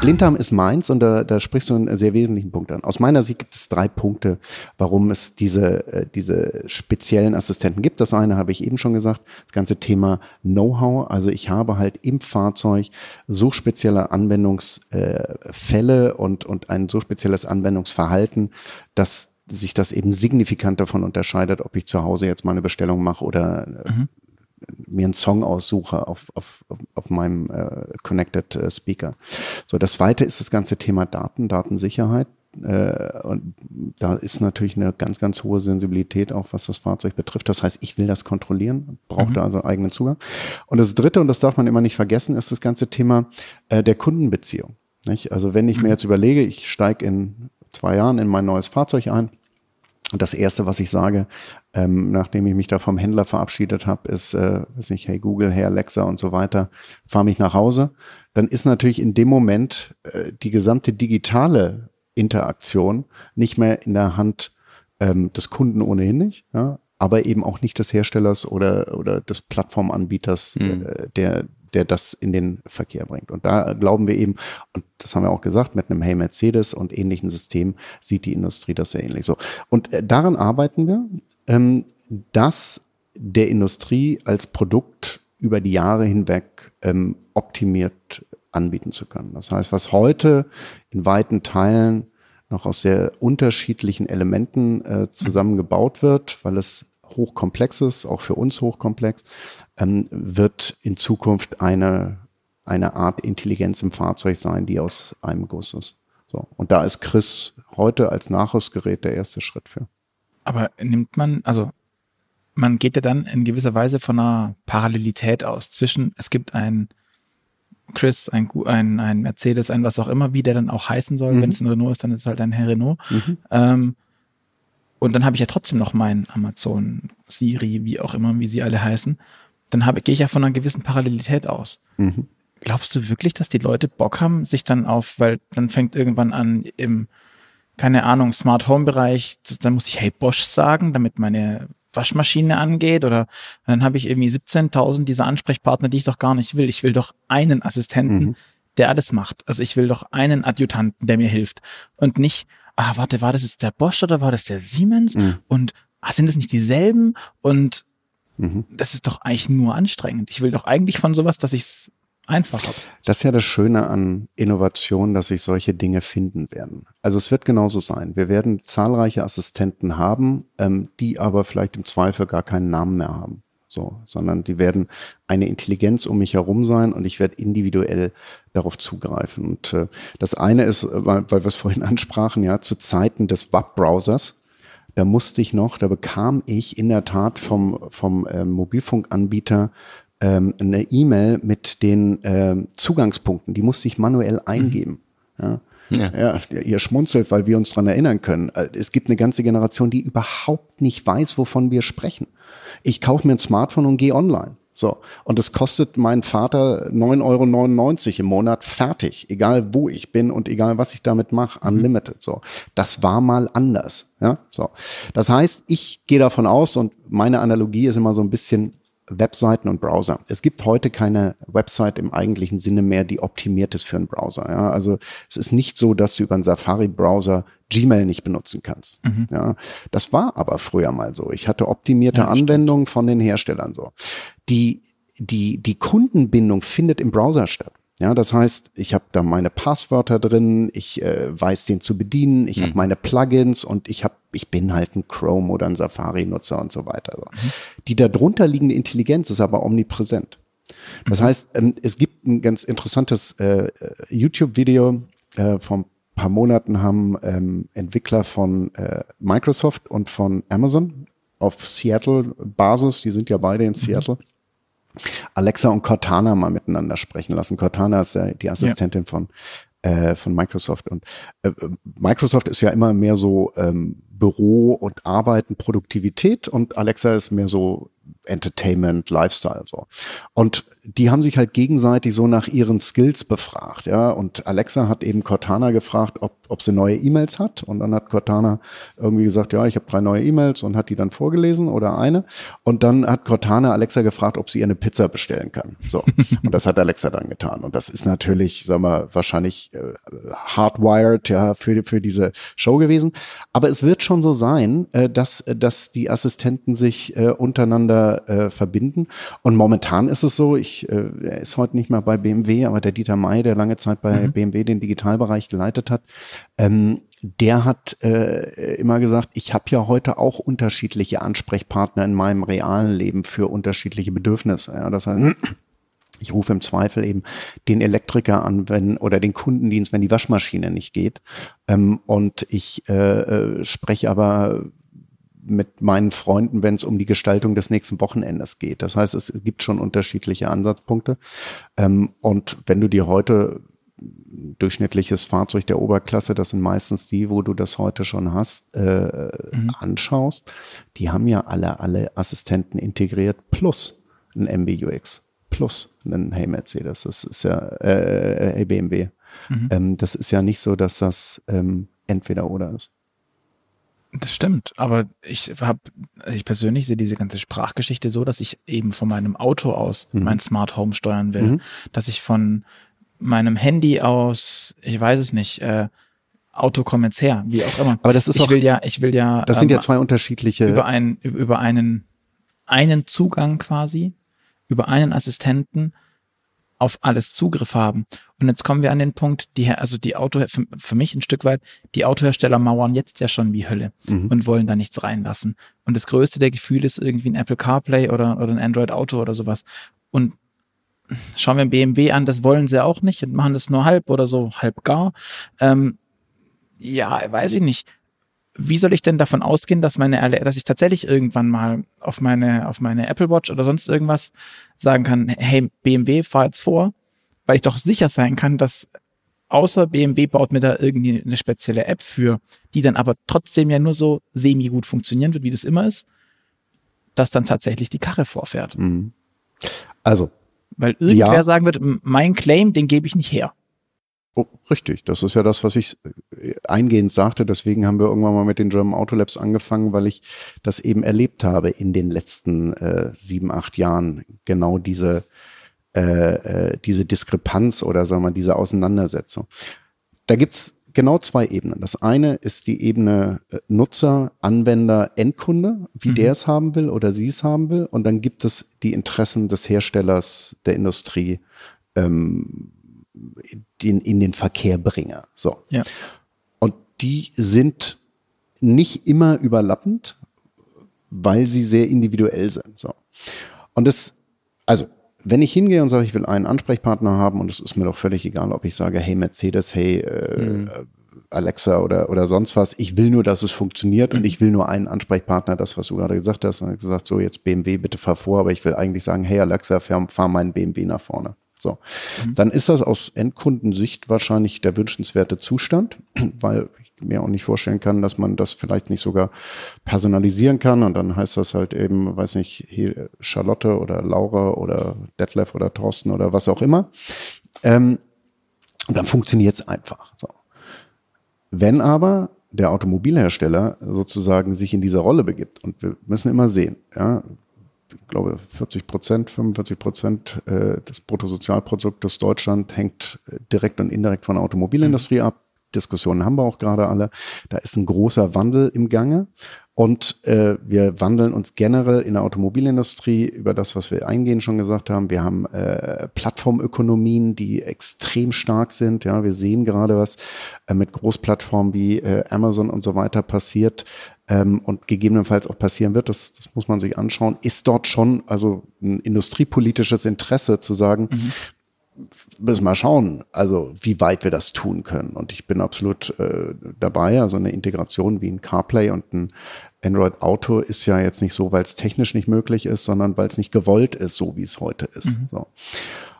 Blinddarm ist meins und da, da sprichst du einen sehr wesentlichen Punkt an. Aus meiner Sicht gibt es drei Punkte, warum es diese, äh, diese speziellen Assistenten gibt. Das eine habe ich eben schon gesagt, das ganze Thema Know-how. Also ich habe halt im Fahrzeug so spezielle Anwendungsfälle und, und ein so spezielles Anwendungsverhalten, dass sich das eben signifikant davon unterscheidet, ob ich zu Hause jetzt mal eine Bestellung mache oder äh, mhm. mir einen Song aussuche auf, auf, auf meinem äh, Connected äh, Speaker. So, das zweite ist das ganze Thema Daten, Datensicherheit. Äh, und da ist natürlich eine ganz, ganz hohe Sensibilität auch, was das Fahrzeug betrifft. Das heißt, ich will das kontrollieren, brauche mhm. da also eigenen Zugang. Und das dritte, und das darf man immer nicht vergessen, ist das ganze Thema äh, der Kundenbeziehung. Nicht? Also wenn ich mir mhm. jetzt überlege, ich steige in zwei Jahren in mein neues Fahrzeug ein. Und das erste, was ich sage, ähm, nachdem ich mich da vom Händler verabschiedet habe, ist, äh, weiß nicht, hey Google, hey Alexa und so weiter, fahr mich nach Hause. Dann ist natürlich in dem Moment äh, die gesamte digitale Interaktion nicht mehr in der Hand ähm, des Kunden ohnehin nicht, ja, aber eben auch nicht des Herstellers oder, oder des Plattformanbieters, mhm. äh, der, der das in den Verkehr bringt. Und da glauben wir eben, und das haben wir auch gesagt, mit einem Hey Mercedes und ähnlichen Systemen sieht die Industrie das sehr ähnlich so. Und äh, daran arbeiten wir, ähm, dass der Industrie als Produkt über die Jahre hinweg ähm, optimiert anbieten zu können. Das heißt, was heute in weiten Teilen noch aus sehr unterschiedlichen Elementen äh, zusammengebaut wird, weil es hochkomplex ist, auch für uns hochkomplex, ähm, wird in Zukunft eine, eine Art Intelligenz im Fahrzeug sein, die aus einem Guss ist. So. Und da ist Chris heute als Nachrüstgerät der erste Schritt für. Aber nimmt man, also man geht ja dann in gewisser Weise von einer Parallelität aus zwischen, es gibt ein Chris, ein, ein, ein Mercedes, ein was auch immer, wie der dann auch heißen soll. Mhm. Wenn es ein Renault ist, dann ist es halt ein Herr Renault. Mhm. Ähm, und dann habe ich ja trotzdem noch mein Amazon, Siri, wie auch immer, wie sie alle heißen dann habe, gehe ich ja von einer gewissen Parallelität aus. Mhm. Glaubst du wirklich, dass die Leute Bock haben, sich dann auf, weil dann fängt irgendwann an im, keine Ahnung, Smart Home Bereich, dann muss ich Hey Bosch sagen, damit meine Waschmaschine angeht oder dann habe ich irgendwie 17.000 dieser Ansprechpartner, die ich doch gar nicht will. Ich will doch einen Assistenten, mhm. der alles macht. Also ich will doch einen Adjutanten, der mir hilft und nicht, ah, warte, war das jetzt der Bosch oder war das der Siemens? Mhm. Und ah, sind es nicht dieselben? Und Mhm. Das ist doch eigentlich nur anstrengend. Ich will doch eigentlich von sowas, dass ich es einfach habe. Das ist ja das Schöne an Innovation, dass sich solche Dinge finden werden. Also es wird genauso sein. Wir werden zahlreiche Assistenten haben, ähm, die aber vielleicht im Zweifel gar keinen Namen mehr haben. So, sondern die werden eine Intelligenz um mich herum sein und ich werde individuell darauf zugreifen. Und äh, das eine ist, äh, weil, weil wir es vorhin [laughs] ansprachen, ja, zu Zeiten des Webbrowsers da musste ich noch, da bekam ich in der Tat vom, vom ähm, Mobilfunkanbieter ähm, eine E-Mail mit den ähm, Zugangspunkten. Die musste ich manuell eingeben. Mhm. Ja. Ja. ja, ihr schmunzelt, weil wir uns dran erinnern können. Äh, es gibt eine ganze Generation, die überhaupt nicht weiß, wovon wir sprechen. Ich kaufe mir ein Smartphone und gehe online. So. Und es kostet meinen Vater 9,99 Euro im Monat fertig, egal wo ich bin und egal was ich damit mache, mhm. unlimited. So. Das war mal anders. Ja, so. Das heißt, ich gehe davon aus und meine Analogie ist immer so ein bisschen, Webseiten und Browser. Es gibt heute keine Website im eigentlichen Sinne mehr, die optimiert ist für einen Browser. Ja? Also es ist nicht so, dass du über einen Safari-Browser Gmail nicht benutzen kannst. Mhm. Ja? Das war aber früher mal so. Ich hatte optimierte ja, Anwendungen von den Herstellern so. Die, die, die Kundenbindung findet im Browser statt. Ja, das heißt, ich habe da meine Passwörter drin, ich äh, weiß den zu bedienen, ich mhm. habe meine Plugins und ich habe, ich bin halt ein Chrome oder ein Safari-Nutzer und so weiter. Mhm. Die darunter liegende Intelligenz ist aber omnipräsent. Das mhm. heißt, ähm, es gibt ein ganz interessantes äh, YouTube-Video äh, vor ein paar Monaten haben ähm, Entwickler von äh, Microsoft und von Amazon auf Seattle-Basis, die sind ja beide in mhm. Seattle, Alexa und Cortana mal miteinander sprechen lassen. Cortana ist ja die Assistentin ja. von äh, von Microsoft und äh, Microsoft ist ja immer mehr so ähm, Büro und Arbeiten, Produktivität und Alexa ist mehr so Entertainment, Lifestyle so. Und die haben sich halt gegenseitig so nach ihren Skills befragt, ja. Und Alexa hat eben Cortana gefragt, ob, ob sie neue E-Mails hat. Und dann hat Cortana irgendwie gesagt, ja, ich habe drei neue E-Mails und hat die dann vorgelesen oder eine. Und dann hat Cortana Alexa gefragt, ob sie ihr eine Pizza bestellen kann. So. [laughs] Und das hat Alexa dann getan. Und das ist natürlich, sagen wir, wahrscheinlich äh, hardwired, ja, für, für diese Show gewesen. Aber es wird schon so sein, äh, dass, dass die Assistenten sich äh, untereinander äh, verbinden. Und momentan ist es so, ich äh, er ist heute nicht mehr bei BMW, aber der Dieter May, der lange Zeit bei mhm. BMW den Digitalbereich geleitet hat, ähm, der hat äh, immer gesagt, ich habe ja heute auch unterschiedliche Ansprechpartner in meinem realen Leben für unterschiedliche Bedürfnisse. Ja, das heißt, [clears throat] ich rufe im Zweifel eben den Elektriker an, wenn oder den Kundendienst, wenn die Waschmaschine nicht geht. Ähm, und ich äh, äh spreche aber mit meinen Freunden, wenn es um die Gestaltung des nächsten Wochenendes geht. Das heißt, es gibt schon unterschiedliche Ansatzpunkte. Ähm, und wenn du dir heute durchschnittliches Fahrzeug der Oberklasse, das sind meistens die, wo du das heute schon hast, äh, mhm. anschaust, die haben ja alle, alle Assistenten integriert plus ein MBUX plus einen Hey Mercedes. Das ist ja äh, Hey BMW. Mhm. Ähm, das ist ja nicht so, dass das ähm, entweder oder ist. Das stimmt, aber ich habe, ich persönlich sehe diese ganze Sprachgeschichte so, dass ich eben von meinem Auto aus mhm. mein Smart Home steuern will, mhm. dass ich von meinem Handy aus, ich weiß es nicht, äh, Auto kommt her, wie auch immer. Aber das ist ich auch, will ja, ich will ja. Das sind ja ähm, zwei unterschiedliche. Über einen, über einen, einen Zugang quasi, über einen Assistenten auf alles Zugriff haben. Und jetzt kommen wir an den Punkt, die, also die Auto, für, für mich ein Stück weit, die Autohersteller mauern jetzt ja schon wie Hölle mhm. und wollen da nichts reinlassen. Und das größte der Gefühle ist irgendwie ein Apple CarPlay oder, oder ein Android Auto oder sowas. Und schauen wir BMW an, das wollen sie auch nicht und machen das nur halb oder so, halb gar. Ähm, ja, weiß ich nicht wie soll ich denn davon ausgehen, dass meine, dass ich tatsächlich irgendwann mal auf meine, auf meine Apple Watch oder sonst irgendwas sagen kann, hey, BMW, fahr jetzt vor, weil ich doch sicher sein kann, dass außer BMW baut mir da irgendwie eine spezielle App für, die dann aber trotzdem ja nur so semi gut funktionieren wird, wie das immer ist, dass dann tatsächlich die Karre vorfährt. Mhm. Also. Weil irgendwer ja. sagen wird, mein Claim, den gebe ich nicht her. Oh, richtig, das ist ja das, was ich äh, eingehend sagte. Deswegen haben wir irgendwann mal mit den German Auto Labs angefangen, weil ich das eben erlebt habe in den letzten äh, sieben, acht Jahren. Genau diese, äh, äh, diese Diskrepanz oder sagen wir mal diese Auseinandersetzung. Da gibt's genau zwei Ebenen. Das eine ist die Ebene äh, Nutzer, Anwender, Endkunde, wie mhm. der es haben will oder sie es haben will. Und dann gibt es die Interessen des Herstellers, der Industrie, ähm, den, in den Verkehr bringe. So. Ja. Und die sind nicht immer überlappend, weil sie sehr individuell sind. So. Und das, also, wenn ich hingehe und sage, ich will einen Ansprechpartner haben und es ist mir doch völlig egal, ob ich sage, hey Mercedes, hey äh, mhm. Alexa oder, oder sonst was, ich will nur, dass es funktioniert mhm. und [clears throat] ich will nur einen Ansprechpartner, das, was du gerade gesagt hast, und gesagt, so jetzt BMW, bitte fahr vor, aber ich will eigentlich sagen, hey Alexa, fahr, fahr meinen BMW nach vorne. So, mhm. dann ist das aus Endkundensicht wahrscheinlich der wünschenswerte Zustand, [clears throat] weil ich mir auch nicht vorstellen kann, dass man das vielleicht nicht sogar personalisieren kann und dann heißt das halt eben, weiß nicht, hier Charlotte oder Laura oder Detlef oder Thorsten oder was auch immer. Ähm, und dann funktioniert es einfach. So. Wenn aber der Automobilhersteller sozusagen sich in diese Rolle begibt und wir müssen immer sehen, ja, ich glaube 40 Prozent, 45 Prozent äh, des Bruttosozialproduktes Deutschland hängt äh, direkt und indirekt von der Automobilindustrie ab. Diskussionen haben wir auch gerade alle. Da ist ein großer Wandel im Gange. Und äh, wir wandeln uns generell in der Automobilindustrie über das, was wir eingehend schon gesagt haben. Wir haben äh, Plattformökonomien, die extrem stark sind. Ja, wir sehen gerade, was äh, mit Großplattformen wie äh, Amazon und so weiter passiert ähm, und gegebenenfalls auch passieren wird, das, das muss man sich anschauen, ist dort schon also ein industriepolitisches Interesse zu sagen, mhm. müssen wir schauen, also wie weit wir das tun können. Und ich bin absolut äh, dabei. Also eine Integration wie ein CarPlay und ein Android Auto ist ja jetzt nicht so, weil es technisch nicht möglich ist, sondern weil es nicht gewollt ist, so wie es heute ist. Mhm. So.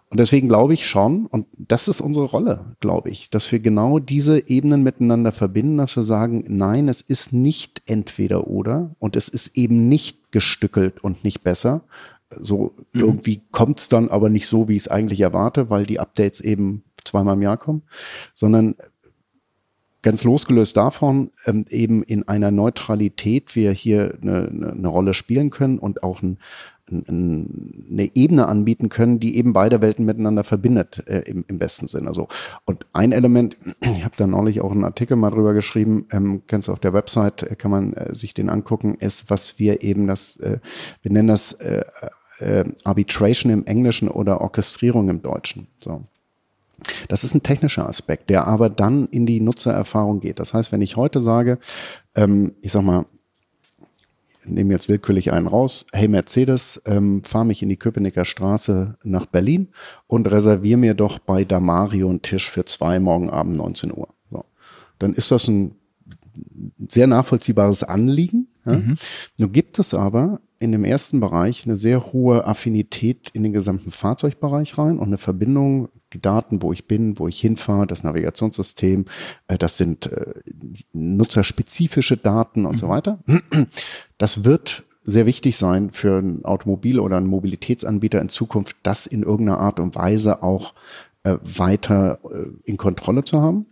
Und deswegen glaube ich schon, und das ist unsere Rolle, glaube ich, dass wir genau diese Ebenen miteinander verbinden, dass wir sagen, nein, es ist nicht entweder oder und es ist eben nicht gestückelt und nicht besser. So mhm. irgendwie kommt es dann aber nicht so, wie ich es eigentlich erwarte, weil die Updates eben zweimal im Jahr kommen, sondern ganz losgelöst davon ähm, eben in einer Neutralität wir hier eine, eine, Rolle spielen können und auch ein, eine Ebene anbieten können, die eben beide Welten miteinander verbindet, äh, im, im besten Sinne. Also, und ein Element, [clears throat] ich habe da neulich auch einen Artikel mal drüber geschrieben, ähm, du auf der Website, äh, kann man äh, sich den angucken, ist, was wir eben das, äh, wir nennen das äh, Arbitration im Englischen oder Orchestrierung im Deutschen. So. Das ist ein technischer Aspekt, der aber dann in die Nutzererfahrung geht. Das heißt, wenn ich heute sage, ähm, ich sag mal, nehme jetzt willkürlich einen raus, hey Mercedes, ähm, fahr mich in die Köpenicker Straße nach Berlin und reservier mir doch bei Damario einen Tisch für zwei morgen Abend 19 Uhr. So. Dann ist das ein sehr nachvollziehbares Anliegen. Ja? Mhm. Nun gibt es aber in dem ersten Bereich eine sehr hohe Affinität in den gesamten Fahrzeugbereich rein und eine Verbindung, die Daten, wo ich bin, wo ich hinfahre, das Navigationssystem, äh, das sind äh, nutzerspezifische Daten und mhm. so weiter. Das wird sehr wichtig sein für ein Automobil oder einen Mobilitätsanbieter in Zukunft, das in irgendeiner Art und Weise auch äh, weiter in Kontrolle zu haben.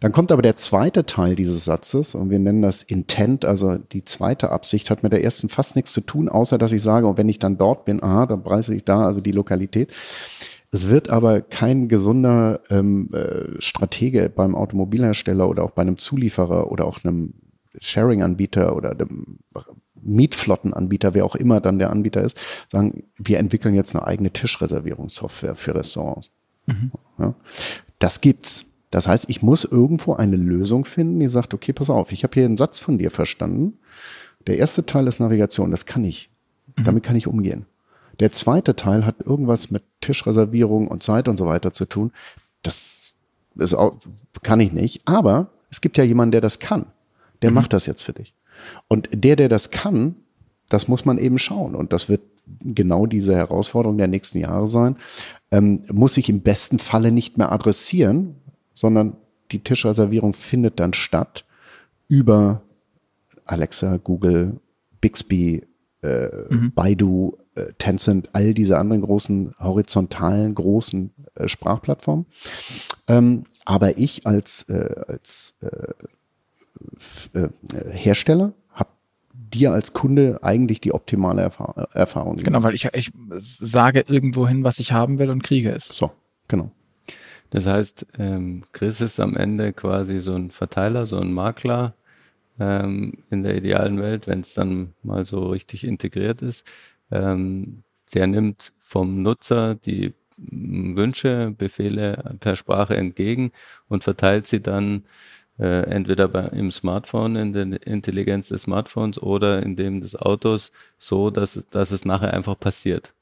Dann kommt aber der zweite Teil dieses Satzes und wir nennen das Intent, also die zweite Absicht hat mit der ersten fast nichts zu tun, außer dass ich sage, und wenn ich dann dort bin, aha, dann preise ich da, also die Lokalität. Es wird aber kein gesunder ähm, äh, Stratege beim Automobilhersteller oder auch bei einem Zulieferer oder auch einem Sharing-Anbieter oder einem Mietflottenanbieter, wer auch immer dann der Anbieter ist, sagen, wir entwickeln jetzt eine eigene Tischreservierungssoftware für Restaurants. Mhm. Ja, das gibt's. Das heißt, ich muss irgendwo eine Lösung finden, die sagt, okay, pass auf, ich habe hier einen Satz von dir verstanden. Der erste Teil ist Navigation, das kann ich. Mhm. Damit kann ich umgehen. Der zweite Teil hat irgendwas mit Tischreservierung und Zeit und so weiter zu tun. Das ist auch, kann ich nicht. Aber es gibt ja jemanden, der das kann. Der mhm. macht das jetzt für dich. Und der, der das kann, das muss man eben schauen. Und das wird genau diese Herausforderung der nächsten Jahre sein. Ähm, muss ich im besten Falle nicht mehr adressieren, sondern die Tischreservierung findet dann statt über Alexa, Google, Bixby, äh, mhm. Baidu, äh, Tencent, all diese anderen großen horizontalen großen äh, Sprachplattformen. Ähm, aber ich als, äh, als äh, äh, Hersteller habe dir als Kunde eigentlich die optimale Erfahr Erfahrung. Genau, weil ich, ich sage irgendwo hin, was ich haben will und kriege es. So, genau. Das heißt, ähm, Chris ist am Ende quasi so ein Verteiler, so ein Makler ähm, in der idealen Welt, wenn es dann mal so richtig integriert ist. Ähm, der nimmt vom Nutzer die Wünsche, Befehle per Sprache entgegen und verteilt sie dann äh, entweder bei, im Smartphone, in der Intelligenz des Smartphones oder in dem des Autos, so dass, dass es nachher einfach passiert.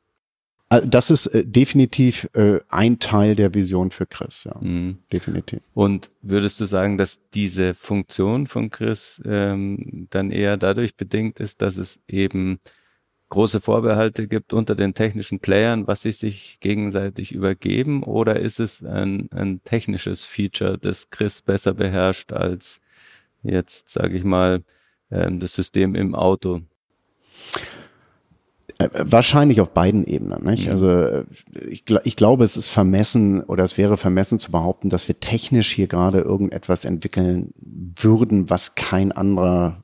Äh, das ist äh, definitiv äh, ein Teil der Vision für Chris, ja. Mhm. Definitiv. Und würdest du sagen, dass diese Funktion von Chris ähm, dann eher dadurch bedingt ist, dass es eben große Vorbehalte gibt unter den technischen Playern, was sie sich gegenseitig übergeben? Oder ist es ein, ein technisches Feature, das Chris besser beherrscht als jetzt, sage ich mal, ähm, das System im Auto? Äh, wahrscheinlich auf beiden Ebenen. Nicht? Mhm. Also äh, ich, ich glaube, es ist vermessen oder es wäre vermessen zu behaupten, dass wir technisch hier gerade irgendetwas entwickeln würden, was kein anderer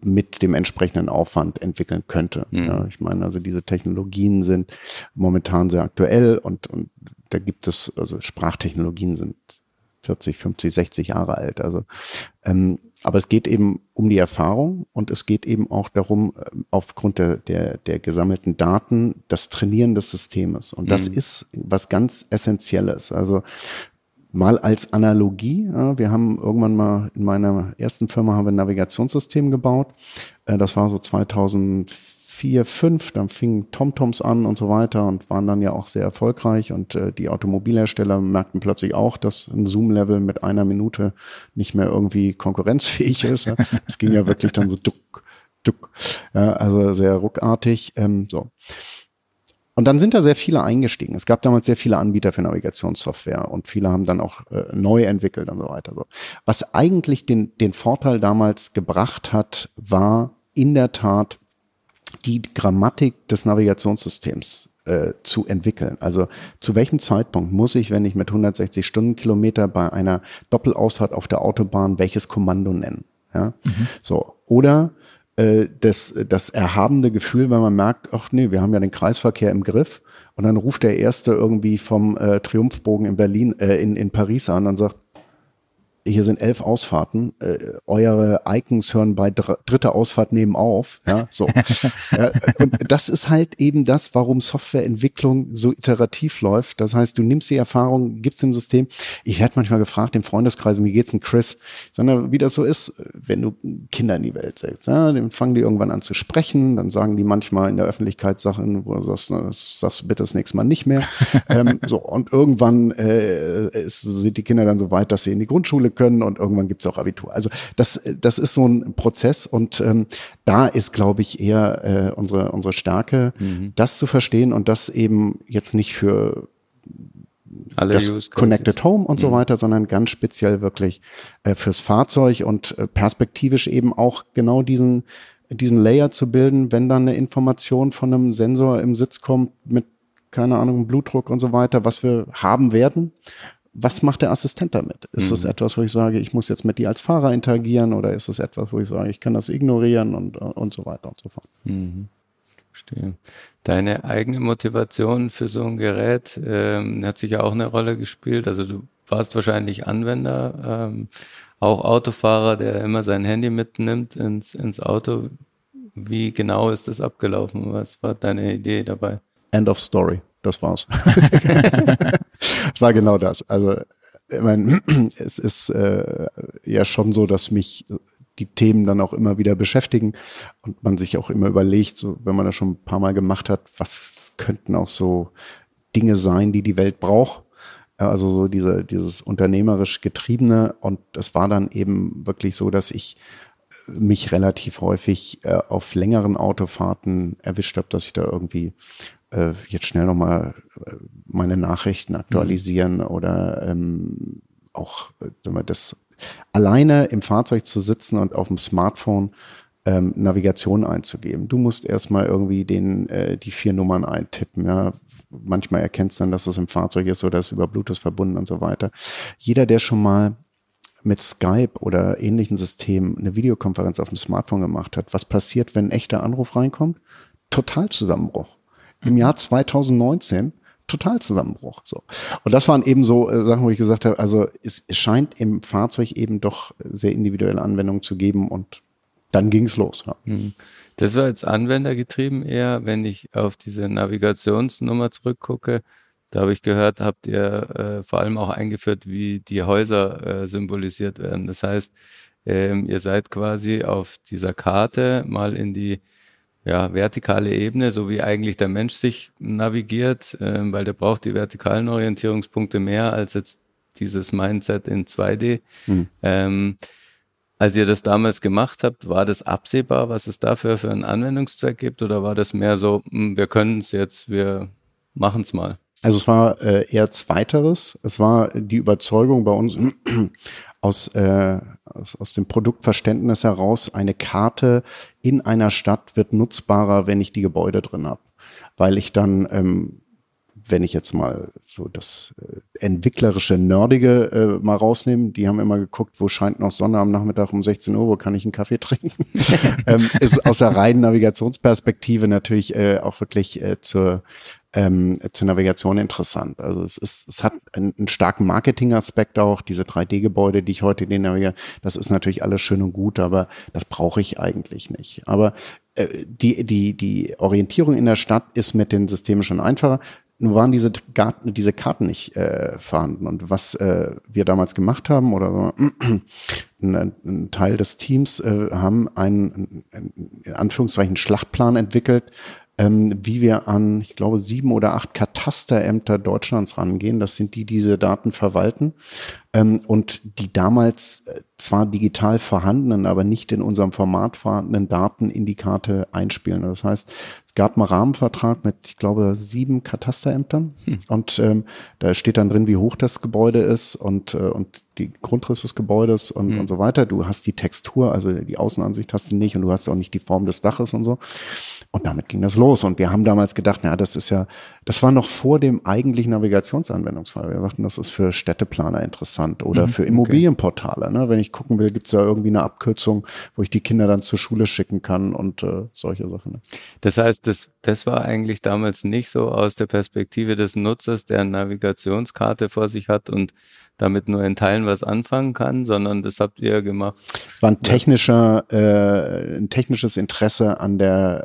mit dem entsprechenden Aufwand entwickeln könnte. Mhm. Ja, ich meine, also diese Technologien sind momentan sehr aktuell und, und da gibt es, also Sprachtechnologien sind 40, 50, 60 Jahre alt. Also ähm, aber es geht eben um die Erfahrung und es geht eben auch darum, äh, aufgrund der, der, der gesammelten Daten, das Trainieren des Systems. Und das mhm. ist was ganz Essentielles. Also mal als Analogie. Wir haben irgendwann mal in meiner ersten Firma haben wir ein Navigationssystem gebaut. Äh, das war so 2004 vier, fünf, dann fingen TomToms an und so weiter und waren dann ja auch sehr erfolgreich und äh, die Automobilhersteller merkten plötzlich auch, dass ein Zoom-Level mit einer Minute nicht mehr irgendwie konkurrenzfähig ist. Es ging ja wirklich dann so duck, duck, ja, also sehr ruckartig. Ähm, so. und dann sind da sehr viele eingestiegen. Es gab damals sehr viele Anbieter für Navigationssoftware und viele haben dann auch äh, neu entwickelt und so weiter. So. Was eigentlich den, den Vorteil damals gebracht hat, war in der Tat die Grammatik des Navigationssystems äh, zu entwickeln. Also zu welchem Zeitpunkt muss ich, wenn ich mit 160 Stundenkilometer bei einer Doppelausfahrt auf der Autobahn welches Kommando nennen? Ja? Mhm. So. Oder äh, das, das erhabende Gefühl, wenn man merkt, ach nee, wir haben ja den Kreisverkehr im Griff. Und dann ruft der Erste irgendwie vom äh, Triumphbogen in Berlin, äh, in, in Paris an und sagt, hier sind elf Ausfahrten, äh, eure Icons hören bei dr dritter Ausfahrt nebenauf, ja, so. [laughs] ja, und das ist halt eben das, warum Softwareentwicklung so iterativ läuft. Das heißt, du nimmst die Erfahrung, gibst dem System. Ich werde manchmal gefragt im Freundeskreis, wie geht's denn Chris? Sondern wie das so ist, wenn du Kinder in die Welt setzt, ja, dann fangen die irgendwann an zu sprechen, dann sagen die manchmal in der Öffentlichkeit Sachen, wo du sagst, das sagst du bitte das nächste Mal nicht mehr. [laughs] ähm, so, und irgendwann äh, ist, sind die Kinder dann so weit, dass sie in die Grundschule können und irgendwann gibt es auch Abitur. Also das, das ist so ein Prozess und ähm, da ist, glaube ich, eher äh, unsere, unsere Stärke, mhm. das zu verstehen und das eben jetzt nicht für alle das Connected Home und so mhm. weiter, sondern ganz speziell wirklich äh, fürs Fahrzeug und äh, perspektivisch eben auch genau diesen diesen Layer zu bilden, wenn dann eine Information von einem Sensor im Sitz kommt mit keine Ahnung, Blutdruck und so weiter, was wir haben werden, was macht der Assistent damit? Ist es mhm. etwas, wo ich sage, ich muss jetzt mit dir als Fahrer interagieren oder ist es etwas, wo ich sage, ich kann das ignorieren und, und so weiter und so fort? Mhm. Verstehe. Deine eigene Motivation für so ein Gerät ähm, hat sicher auch eine Rolle gespielt. Also du warst wahrscheinlich Anwender, ähm, auch Autofahrer, der immer sein Handy mitnimmt ins, ins Auto. Wie genau ist das abgelaufen? Was war deine Idee dabei? End of Story. Das war's. [laughs] Es war genau das. Also, ich meine, [clears throat] es ist äh, ja schon so, dass mich die Themen dann auch immer wieder beschäftigen und man sich auch immer überlegt, so wenn man das schon ein paar Mal gemacht hat, was könnten auch so Dinge sein, die die Welt braucht. Also so diese, dieses unternehmerisch getriebene und es war dann eben wirklich so, dass ich mich relativ häufig äh, auf längeren Autofahrten erwischt habe, dass ich da irgendwie äh, jetzt schnell nochmal äh, meine Nachrichten aktualisieren mhm. oder ähm, auch äh, das alleine im Fahrzeug zu sitzen und auf dem Smartphone ähm, Navigation einzugeben. Du musst erstmal irgendwie den, äh, die vier Nummern eintippen, ja. Manchmal erkennst du dann, dass es im Fahrzeug ist oder ist über Bluetooth verbunden und so weiter. Jeder, der schon mal mit Skype oder ähnlichen Systemen eine Videokonferenz auf dem Smartphone gemacht hat, was passiert, wenn ein echter Anruf reinkommt? Total Zusammenbruch im Jahr 2019 Totalzusammenbruch. So. Und das waren eben so äh, Sachen, wo ich gesagt habe, also es, es scheint im Fahrzeug eben doch sehr individuelle Anwendungen zu geben und dann ging es los. Ja. Mhm. Das war jetzt anwendergetrieben eher, wenn ich auf diese Navigationsnummer zurückgucke. Da habe ich gehört, habt ihr äh, vor allem auch eingeführt, wie die Häuser äh, symbolisiert werden. Das heißt, ähm, ihr seid quasi auf dieser Karte mal in die ja, vertikale Ebene, so wie eigentlich der Mensch sich navigiert, äh, weil der braucht die vertikalen Orientierungspunkte mehr als jetzt dieses Mindset in 2D. Mhm. Ähm, als ihr das damals gemacht habt, war das absehbar, was es dafür für einen Anwendungszweck gibt, oder war das mehr so, mh, hm, wir können es jetzt, wir machen es mal? Also es war äh, eher zweiteres. Es war die Überzeugung bei uns aus, äh, aus, aus dem Produktverständnis heraus, eine Karte in einer Stadt wird nutzbarer, wenn ich die Gebäude drin habe. Weil ich dann, ähm, wenn ich jetzt mal so das äh, entwicklerische, nerdige äh, mal rausnehme, die haben immer geguckt, wo scheint noch Sonne am Nachmittag um 16 Uhr, wo kann ich einen Kaffee [laughs] trinken? [laughs] ähm, ist aus der reinen Navigationsperspektive natürlich äh, auch wirklich äh, zur ähm, zur Navigation interessant. Also es ist, es hat einen, einen starken Marketingaspekt auch. Diese 3D-Gebäude, die ich heute den navigiere, das ist natürlich alles schön und gut, aber das brauche ich eigentlich nicht. Aber äh, die, die, die Orientierung in der Stadt ist mit den Systemen schon einfacher. Nun waren diese, Garten, diese Karten nicht äh, vorhanden. Und was äh, wir damals gemacht haben, oder [clears throat] ein, ein Teil des Teams, äh, haben einen, in Anführungszeichen, Schlachtplan entwickelt, ähm, wie wir an, ich glaube, sieben oder acht Katasterämter Deutschlands rangehen. Das sind die, die diese Daten verwalten. Ähm, und die damals äh, zwar digital vorhandenen, aber nicht in unserem Format vorhandenen Daten in die Karte einspielen. Das heißt, es gab einen Rahmenvertrag mit, ich glaube, sieben Katasterämtern hm. und ähm, da steht dann drin, wie hoch das Gebäude ist und, äh, und die Grundriss des Gebäudes und, hm. und so weiter. Du hast die Textur, also die Außenansicht hast du nicht und du hast auch nicht die Form des Daches und so. Und damit ging das los. Und wir haben damals gedacht, na, das ist ja, das war noch vor dem eigentlichen Navigationsanwendungsfall. Wir dachten, das ist für Städteplaner interessant oder mhm, für Immobilienportale. Ne? Wenn ich gucken will, gibt es ja irgendwie eine Abkürzung, wo ich die Kinder dann zur Schule schicken kann und äh, solche Sachen. Ne? Das heißt, das, das war eigentlich damals nicht so aus der Perspektive des Nutzers, der eine Navigationskarte vor sich hat und damit nur in Teilen was anfangen kann, sondern das habt ihr gemacht. War ein technischer, äh, ein technisches Interesse an der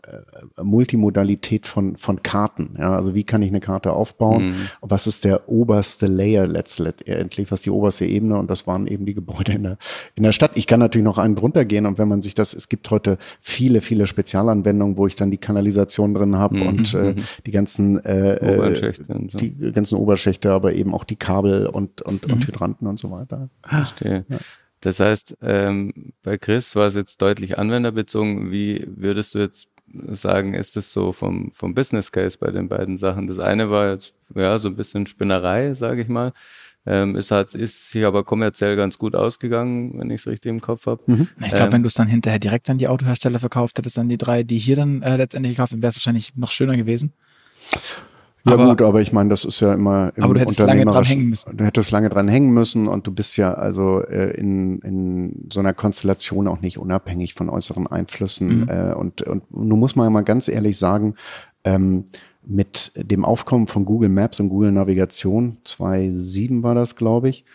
äh, Multimodalität von, von Karten. Ja, also wie kann ich eine Karte aufbauen? Mhm. Was ist der oberste Layer letztendlich, was die oberste Ebene? Und das waren eben die Gebäude in der, in der Stadt. Ich kann natürlich noch einen drunter gehen und wenn man sich das, es gibt heute viele, viele Spezialanwendungen, wo ich dann die Kanalisation drin habe mhm. und äh, mhm. die ganzen äh, äh Oberschächte, so. die ganzen Oberschächte, aber eben auch die Kabel und, und, und Hydranten und so weiter. Verstehe. Ja. Das heißt, ähm, bei Chris war es jetzt deutlich anwenderbezogen. Wie würdest du jetzt sagen, ist es so vom, vom Business Case bei den beiden Sachen? Das eine war jetzt ja so ein bisschen Spinnerei, sage ich mal. Ähm, es hat, ist sich aber kommerziell ganz gut ausgegangen, wenn ich es richtig im Kopf habe. Mhm. Ich glaube, ähm, wenn du es dann hinterher direkt an die Autohersteller verkauft hättest, an die drei, die hier dann äh, letztendlich gekauft, wäre es wahrscheinlich noch schöner gewesen. Ja aber, gut, aber ich meine, das ist ja immer im aber du hättest lange dran hängen müssen. Du hättest lange dran hängen müssen und du bist ja also äh, in, in so einer Konstellation auch nicht unabhängig von äußeren Einflüssen. Mhm. Äh, und, und nun muss man ja mal ganz ehrlich sagen, ähm, mit dem Aufkommen von Google Maps und Google Navigation, 2007 war das, glaube ich,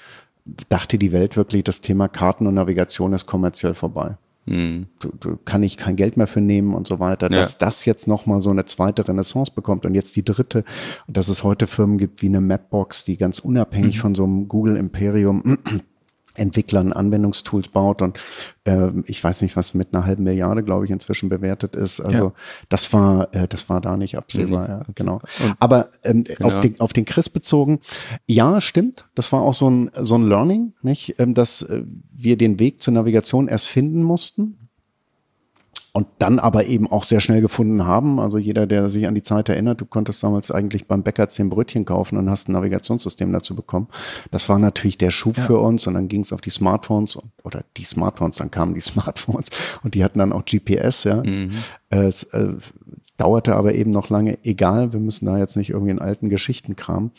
dachte die Welt wirklich, das Thema Karten und Navigation ist kommerziell vorbei. Mhm. Du, du, kann ich kein Geld mehr für nehmen und so weiter. Ja. Dass das jetzt nochmal so eine zweite Renaissance bekommt und jetzt die dritte, dass es heute Firmen gibt wie eine Mapbox, die ganz unabhängig mhm. von so einem Google Imperium Entwicklern Anwendungstools baut und äh, ich weiß nicht, was mit einer halben Milliarde, glaube ich, inzwischen bewertet ist. Also ja. das war, äh, das war da nicht absehbar, nee, ja, genau. Aber ähm, genau. auf, den, auf den Chris bezogen, ja, stimmt. Das war auch so ein, so ein Learning, nicht? Ähm, dass äh, wir den Weg zur Navigation erst finden mussten und dann aber eben auch sehr schnell gefunden haben. Also jeder, der sich an die Zeit erinnert, du konntest damals eigentlich beim Bäcker zehn Brötchen kaufen und hast ein Navigationssystem dazu bekommen. Das war natürlich der Schub ja. für uns und dann ging es auf die Smartphones oder die Smartphones, dann kamen die [laughs] Smartphones und die hatten dann auch GPS, ja. Mhm. Es äh, dauerte aber eben noch lange, egal, wir müssen da jetzt nicht irgendwie in alten Geschichten kramen.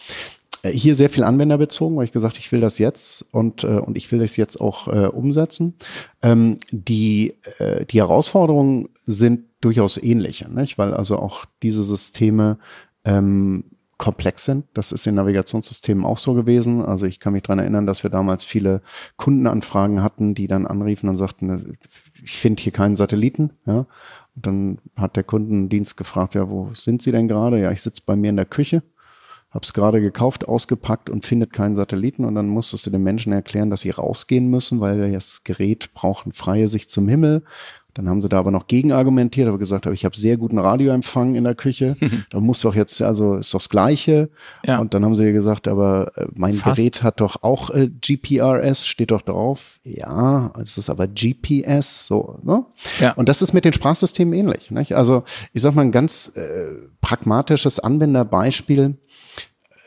Äh, hier sehr viel anwenderbezogen, weil ich gesagt, ich will das jetzt und, äh, und ich will das jetzt auch äh, umsetzen. Ähm, die, äh, die Herausforderungen sind durchaus ähnliche, nicht? weil also auch diese Systeme ähm, komplex sind. Das ist in Navigationssystemen auch so gewesen. Also ich kann mich dran erinnern, dass wir damals viele Kundenanfragen hatten, die dann anriefen und sagten, ich finde hier keinen Satelliten. Ja? Und dann hat der Kundendienst gefragt, ja, wo sind Sie denn gerade? Ja, ich sitze bei mir in der Küche habe es gerade gekauft, ausgepackt und findet keinen Satelliten und dann musstest du den Menschen erklären, dass sie rausgehen müssen, weil das Gerät braucht eine freie Sicht zum Himmel. Dann haben sie da aber noch gegenargumentiert, aber gesagt, ich habe sehr guten Radioempfang in der Küche. [laughs] da muss doch jetzt, also ist doch das Gleiche. Ja. Und dann haben sie gesagt, aber äh, mein Fast. Gerät hat doch auch äh, GPRS, steht doch drauf. Ja, es ist aber GPS, so. Ne? Ja. Und das ist mit den Sprachsystemen ähnlich. Nicht? Also ich sag mal ein ganz äh, pragmatisches Anwenderbeispiel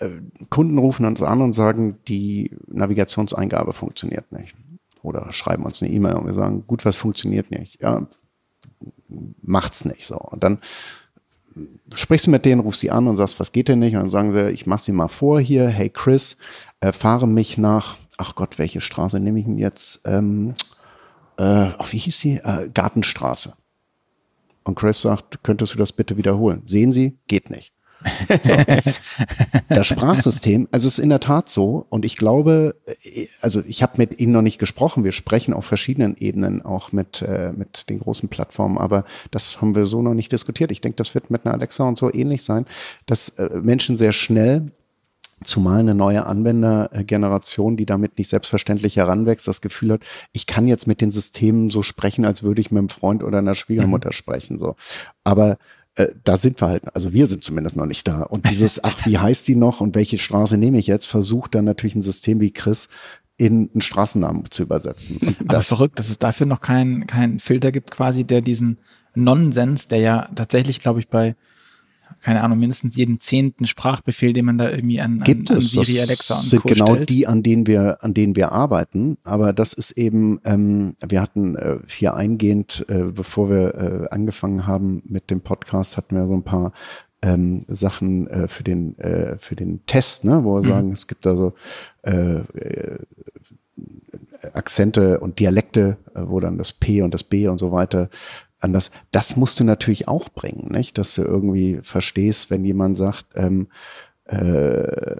äh, Kunden rufen uns an und sagen, die Navigationseingabe funktioniert nicht. Oder schreiben uns eine E-Mail und wir sagen, gut, was funktioniert nicht? Ja, macht's nicht so. Und dann sprichst du mit denen, rufst sie an und sagst, was geht denn nicht? Und dann sagen sie, ich mach sie mal vor hier, hey Chris, äh, fahre mich nach, ach Gott, welche Straße nehme ich denn jetzt? Ähm, äh, wie hieß die? Äh, Gartenstraße. Und Chris sagt, könntest du das bitte wiederholen? Sehen Sie, geht nicht. So. [laughs] Das Sprachsystem, also es ist in der Tat so und ich glaube, also ich habe mit Ihnen noch nicht gesprochen, wir sprechen auf verschiedenen Ebenen auch mit, äh, mit den großen Plattformen, aber das haben wir so noch nicht diskutiert. Ich denke, das wird mit einer Alexa und so ähnlich sein, dass äh, Menschen sehr schnell zumal eine neue Anwendergeneration, die damit nicht selbstverständlich heranwächst, das Gefühl hat, ich kann jetzt mit den Systemen so sprechen, als würde ich mit einem Freund oder einer Schwiegermutter mhm. sprechen. So. Aber äh, da sind wir halt, also wir sind zumindest noch nicht da. Und dieses, ach, wie heißt die noch und welche Straße nehme ich jetzt, versucht dann natürlich ein System wie Chris in einen Straßennamen zu übersetzen. Und [laughs] Aber das, verrückt, dass es dafür noch keinen keinen Filter gibt, quasi, der diesen Nonsens, der ja tatsächlich, glaube ich, bei keine Ahnung, mindestens jeden zehnten Sprachbefehl, den man da irgendwie an, gibt an, an es. Siri, Alexa und sind Co. genau stellt. die, an denen wir, an denen wir arbeiten. Aber das ist eben, ähm, wir hatten äh, hier eingehend, äh, bevor wir äh, angefangen haben mit dem Podcast, hatten wir so ein paar ähm, Sachen äh, für den äh, für den Test, ne, wo wir Mhm. sagen, es gibt also äh, äh, Akzente und Dialekte, äh, wo dann das P und das B und so weiter anders. Das musst du natürlich auch bringen, nicht? Dass du irgendwie verstehst, wenn jemand sagt, ähm, äh,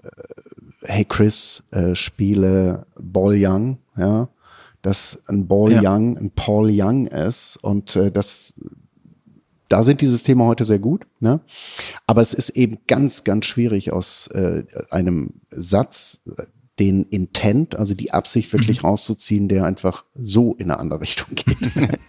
hey Chris, äh, spiele Ball Young, ja, dass ein Ball Ja. Young ein Paul Young ist und äh, das da sind die Systeme heute sehr gut, ne? aber es ist eben ganz, ganz schwierig aus äh, einem Satz den Intent, also die Absicht wirklich rauszuziehen, der einfach so in eine andere Richtung geht. [laughs]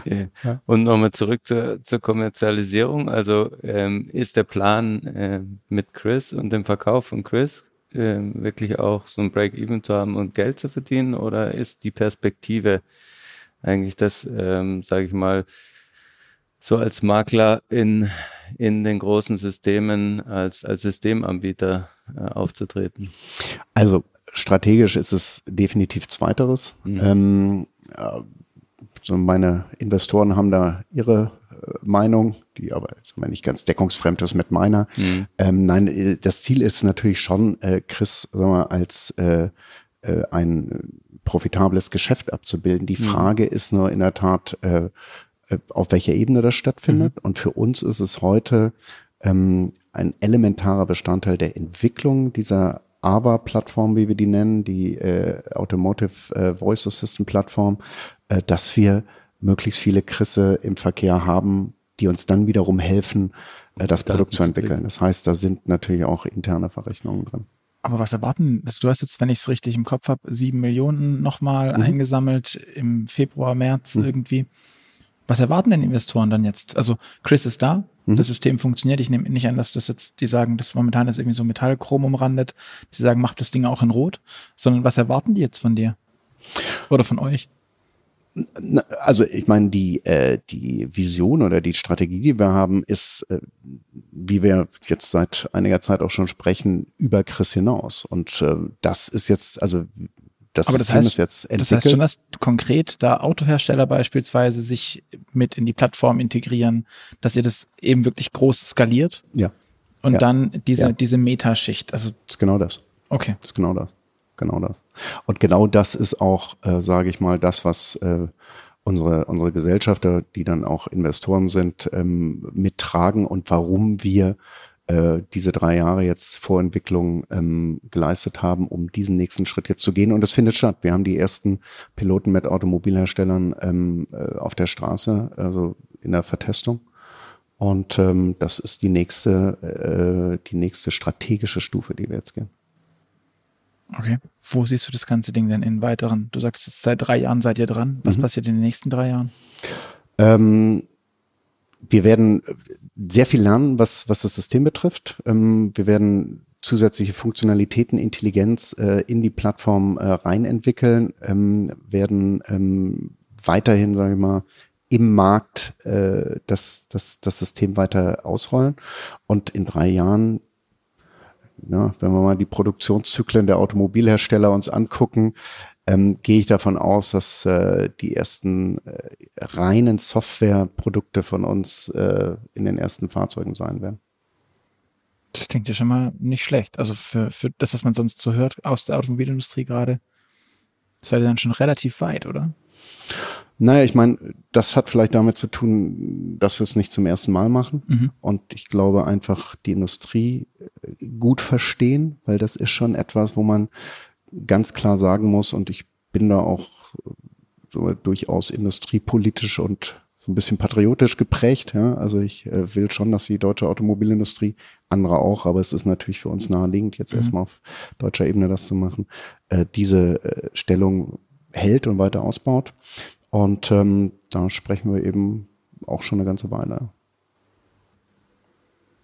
Okay. Und nochmal zurück zur, zur Kommerzialisierung. Also ähm, ist der Plan ähm, mit Chris und dem Verkauf von Chris ähm, wirklich auch so ein Break-Even zu haben und Geld zu verdienen? Oder ist die Perspektive eigentlich das, ähm, sage ich mal, so als Makler in, in den großen Systemen als, als Systemanbieter äh, aufzutreten? Also strategisch ist es definitiv zweiteres. Ähm, äh, so meine Investoren haben da ihre äh, Meinung, die aber jetzt mal nicht ganz deckungsfremd ist mit meiner. Ähm, nein, äh, das Ziel ist natürlich schon, äh, Chris sagen wir, als äh, äh, ein profitables Geschäft abzubilden. Die Frage ist nur in der Tat, auf welcher Ebene das stattfindet. Und für uns ist es heute ähm, ein elementarer Bestandteil der Entwicklung dieser AVA-Plattform, wie wir die nennen, die äh, Automotive äh, Voice Assistant Plattform, äh, dass wir möglichst viele Chrisse im Verkehr haben, die uns dann wiederum helfen, äh, das Daten Produkt zu entwickeln. Das heißt, da sind natürlich auch interne Verrechnungen drin. Aber was erwarten? Also du hast jetzt, wenn ich es richtig im Kopf habe, sieben Millionen nochmal Mhm. eingesammelt im Februar, März irgendwie. Was erwarten denn Investoren dann jetzt? Also Chris ist da, Mhm. das System funktioniert. Ich nehme nicht an, dass das jetzt, die sagen, das momentan ist irgendwie so Metallchrom umrandet. Die sagen, macht das Ding auch in Rot. Sondern was erwarten die jetzt von dir? Oder von euch? Also ich meine, die, äh, die Vision oder die Strategie, die wir haben, ist, äh, wie wir jetzt seit einiger Zeit auch schon sprechen, über Chris hinaus. Und äh, das ist jetzt, also das Aber das System heißt, ist jetzt das entwickelt. heißt schon, dass konkret da Autohersteller beispielsweise sich mit in die Plattform integrieren, dass ihr das eben wirklich groß skaliert ja, und Ja. dann diese, Ja. diese Metaschicht. Also, ist genau das. okay. Das ist genau das. Genau das. Und genau das ist auch, äh, sage ich mal, das, was äh, unsere, unsere Gesellschafter, die dann auch Investoren sind, ähm, mittragen und warum wir äh, diese drei Jahre jetzt Vorentwicklung ähm, geleistet haben, um diesen nächsten Schritt jetzt zu gehen. Und es findet statt. Wir haben die ersten Piloten mit Automobilherstellern ähm, äh, auf der Straße, also in der Vertestung. Und ähm, das ist die nächste, äh, die nächste strategische Stufe, die wir jetzt gehen. Okay. Wo siehst du das ganze Ding denn in weiteren? Du sagst jetzt seit drei Jahren seid ihr dran. Was passiert in den nächsten drei Jahren? Ähm, wir werden sehr viel lernen, was, was das System betrifft. Ähm, wir werden zusätzliche Funktionalitäten, Intelligenz äh, in die Plattform äh, rein ähm, werden ähm, weiterhin, sage ich mal, im Markt äh, das, das, das System weiter ausrollen. Und in drei Jahren ja, wenn wir mal die Produktionszyklen der Automobilhersteller uns angucken, ähm, gehe ich davon aus, dass äh, die ersten äh, reinen Softwareprodukte von uns äh, in den ersten Fahrzeugen sein werden. Das klingt ja schon mal nicht schlecht. Also für, für das, was man sonst so hört aus der Automobilindustrie gerade, seid ihr dann schon relativ weit, oder? Naja, ich meine, das hat vielleicht damit zu tun, dass wir es nicht zum ersten Mal machen. Mhm. Und ich glaube einfach die Industrie äh, gut verstehen, weil das ist schon etwas, wo man ganz klar sagen muss, und ich bin da auch so durchaus industriepolitisch und so ein bisschen patriotisch geprägt. Ja? Also ich äh, will schon, dass die deutsche Automobilindustrie, andere auch, aber es ist natürlich für uns naheliegend, jetzt erstmal auf deutscher Ebene das zu machen, äh, diese äh, Stellung hält und weiter ausbaut. Und ähm, da sprechen wir eben auch schon eine ganze Weile.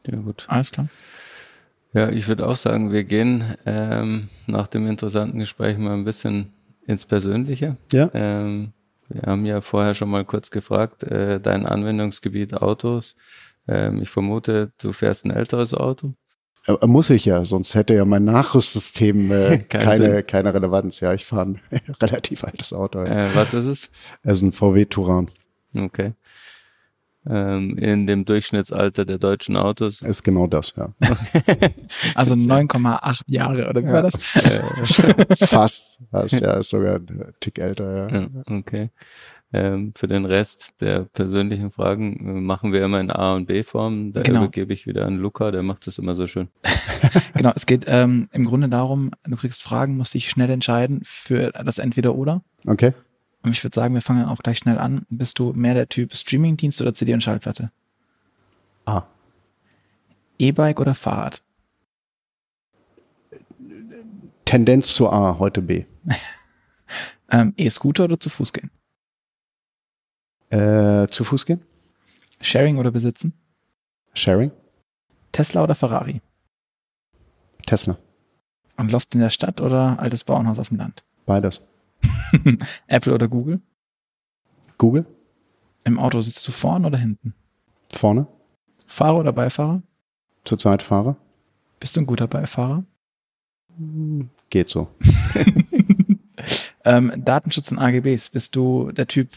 Ja, gut. Alles klar. Ja, ich würde auch sagen, wir gehen ähm, nach dem interessanten Gespräch mal ein bisschen ins Persönliche. Ja. Ähm, wir haben ja vorher schon mal kurz gefragt, äh, dein Anwendungsgebiet Autos. Ähm, ich vermute, du fährst ein älteres Auto. Äh, Muss ich ja, sonst hätte ja mein Nachrüstsystem äh, [laughs] Keinen keine, Sinn. keine Relevanz. Ja, ich fahre ein [laughs] relativ altes Auto. Ja. Äh, was ist es? Es ist ein VW Touran. Okay. Ähm, in dem Durchschnittsalter der deutschen Autos. Ist genau das, ja. [laughs] Also 9,8 Jahre, oder wie war das? [laughs] Fast. Das ja, ist sogar ein Tick älter, ja. Ja, okay. Ähm, für den Rest der persönlichen Fragen äh, machen wir immer in A und B-Form. Da Genau. übergebe ich wieder an Luca, der macht das immer so schön. [laughs] Genau, es geht ähm, im Grunde darum, du kriegst Fragen, musst dich schnell entscheiden für das Entweder-Oder. Okay. Und ich würde sagen, wir fangen auch gleich schnell an. Bist du mehr der Typ Streamingdienst oder CD und Schallplatte? Ah. E-Bike oder Fahrrad? Tendenz zu A, heute B. [laughs] Ähm, E-Scooter oder zu Fuß gehen? Äh, zu Fuß gehen? Sharing oder besitzen? Sharing? Tesla oder Ferrari? Tesla. Und Loft in der Stadt oder altes Bauernhaus auf dem Land? Beides. [laughs] Apple oder Google? Google? Im Auto sitzt du vorn oder hinten? Vorne? Fahrer oder Beifahrer? Zurzeit Fahrer? Bist du ein guter Beifahrer? Geht so. [laughs] Ähm, Datenschutz und AGBs. Bist du der Typ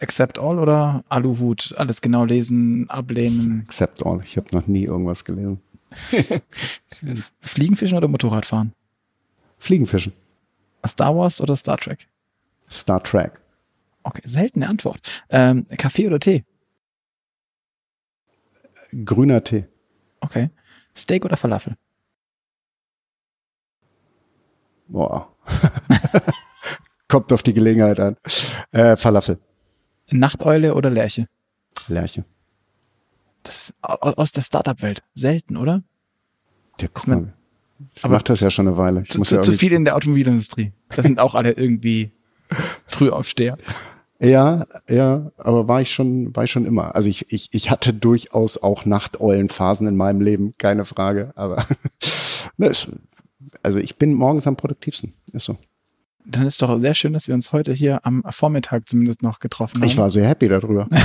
Accept All oder Aluhut? Alles genau lesen, ablehnen. Accept all. Ich habe noch nie irgendwas gelesen. [laughs] Fliegenfischen oder Motorradfahren? Fliegenfischen. Star Wars oder Star Trek? Star Trek. Okay, seltene Antwort. Ähm, Kaffee oder Tee? Grüner Tee. Okay. Steak oder Falafel? Boah. [laughs] Kommt auf die Gelegenheit an. Äh, Falafel. Nachteule oder Lerche? Lerche. Das ist au- aus der Startup-Welt. Selten, oder? Ja, guck man- mal. Ich aber mach das ja schon eine Weile. Ich Zu, muss zu, ja zu viel in der Automobilindustrie. Das sind auch alle irgendwie [laughs] Frühaufsteher. Ja, ja, aber war ich schon, war ich schon immer. Also ich, ich, ich hatte durchaus auch Nachteulenphasen in meinem Leben, keine Frage. Aber [laughs] ne, also ich bin morgens am produktivsten. Ist so. Dann ist doch sehr schön, dass wir uns heute hier am Vormittag zumindest noch getroffen haben. Ich war sehr happy darüber. [laughs]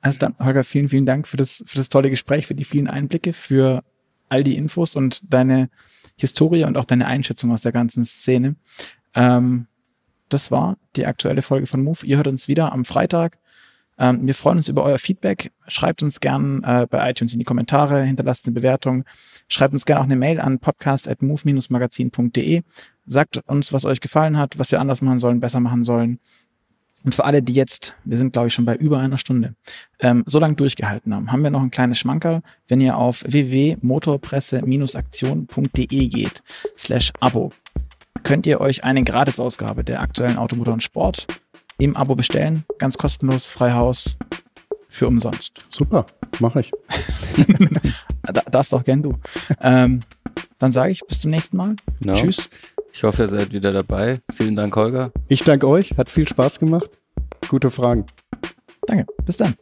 Also dann, Holger, vielen, vielen Dank für das, für das tolle Gespräch, für die vielen Einblicke, für all die Infos und deine Historie und auch deine Einschätzung aus der ganzen Szene. Ähm, das war die aktuelle Folge von Move. Ihr hört uns wieder am Freitag. Ähm, wir freuen uns über euer Feedback. Schreibt uns gern äh, bei iTunes in die Kommentare, hinterlasst eine Bewertung. Schreibt uns gerne auch eine Mail an podcast.move-magazin.de. Sagt uns, was euch gefallen hat, was wir anders machen sollen, besser machen sollen. Und für alle, die jetzt, wir sind glaube ich schon bei über einer Stunde, ähm, so lange durchgehalten haben, haben wir noch ein kleines Schmankerl. Wenn ihr auf www.motorpresse-aktion.de geht, slash Abo, könnt ihr euch eine Gratisausgabe der aktuellen Automotor und Sport im Abo bestellen. Ganz kostenlos, frei Haus, für umsonst. Super, mache ich. [laughs] Da, darfst auch gern du. Ähm, dann sage ich bis zum nächsten Mal. Genau. Tschüss. Ich hoffe, ihr seid wieder dabei. Vielen Dank, Holger. Ich danke euch, hat viel Spaß gemacht. Gute Fragen. Danke. Bis dann.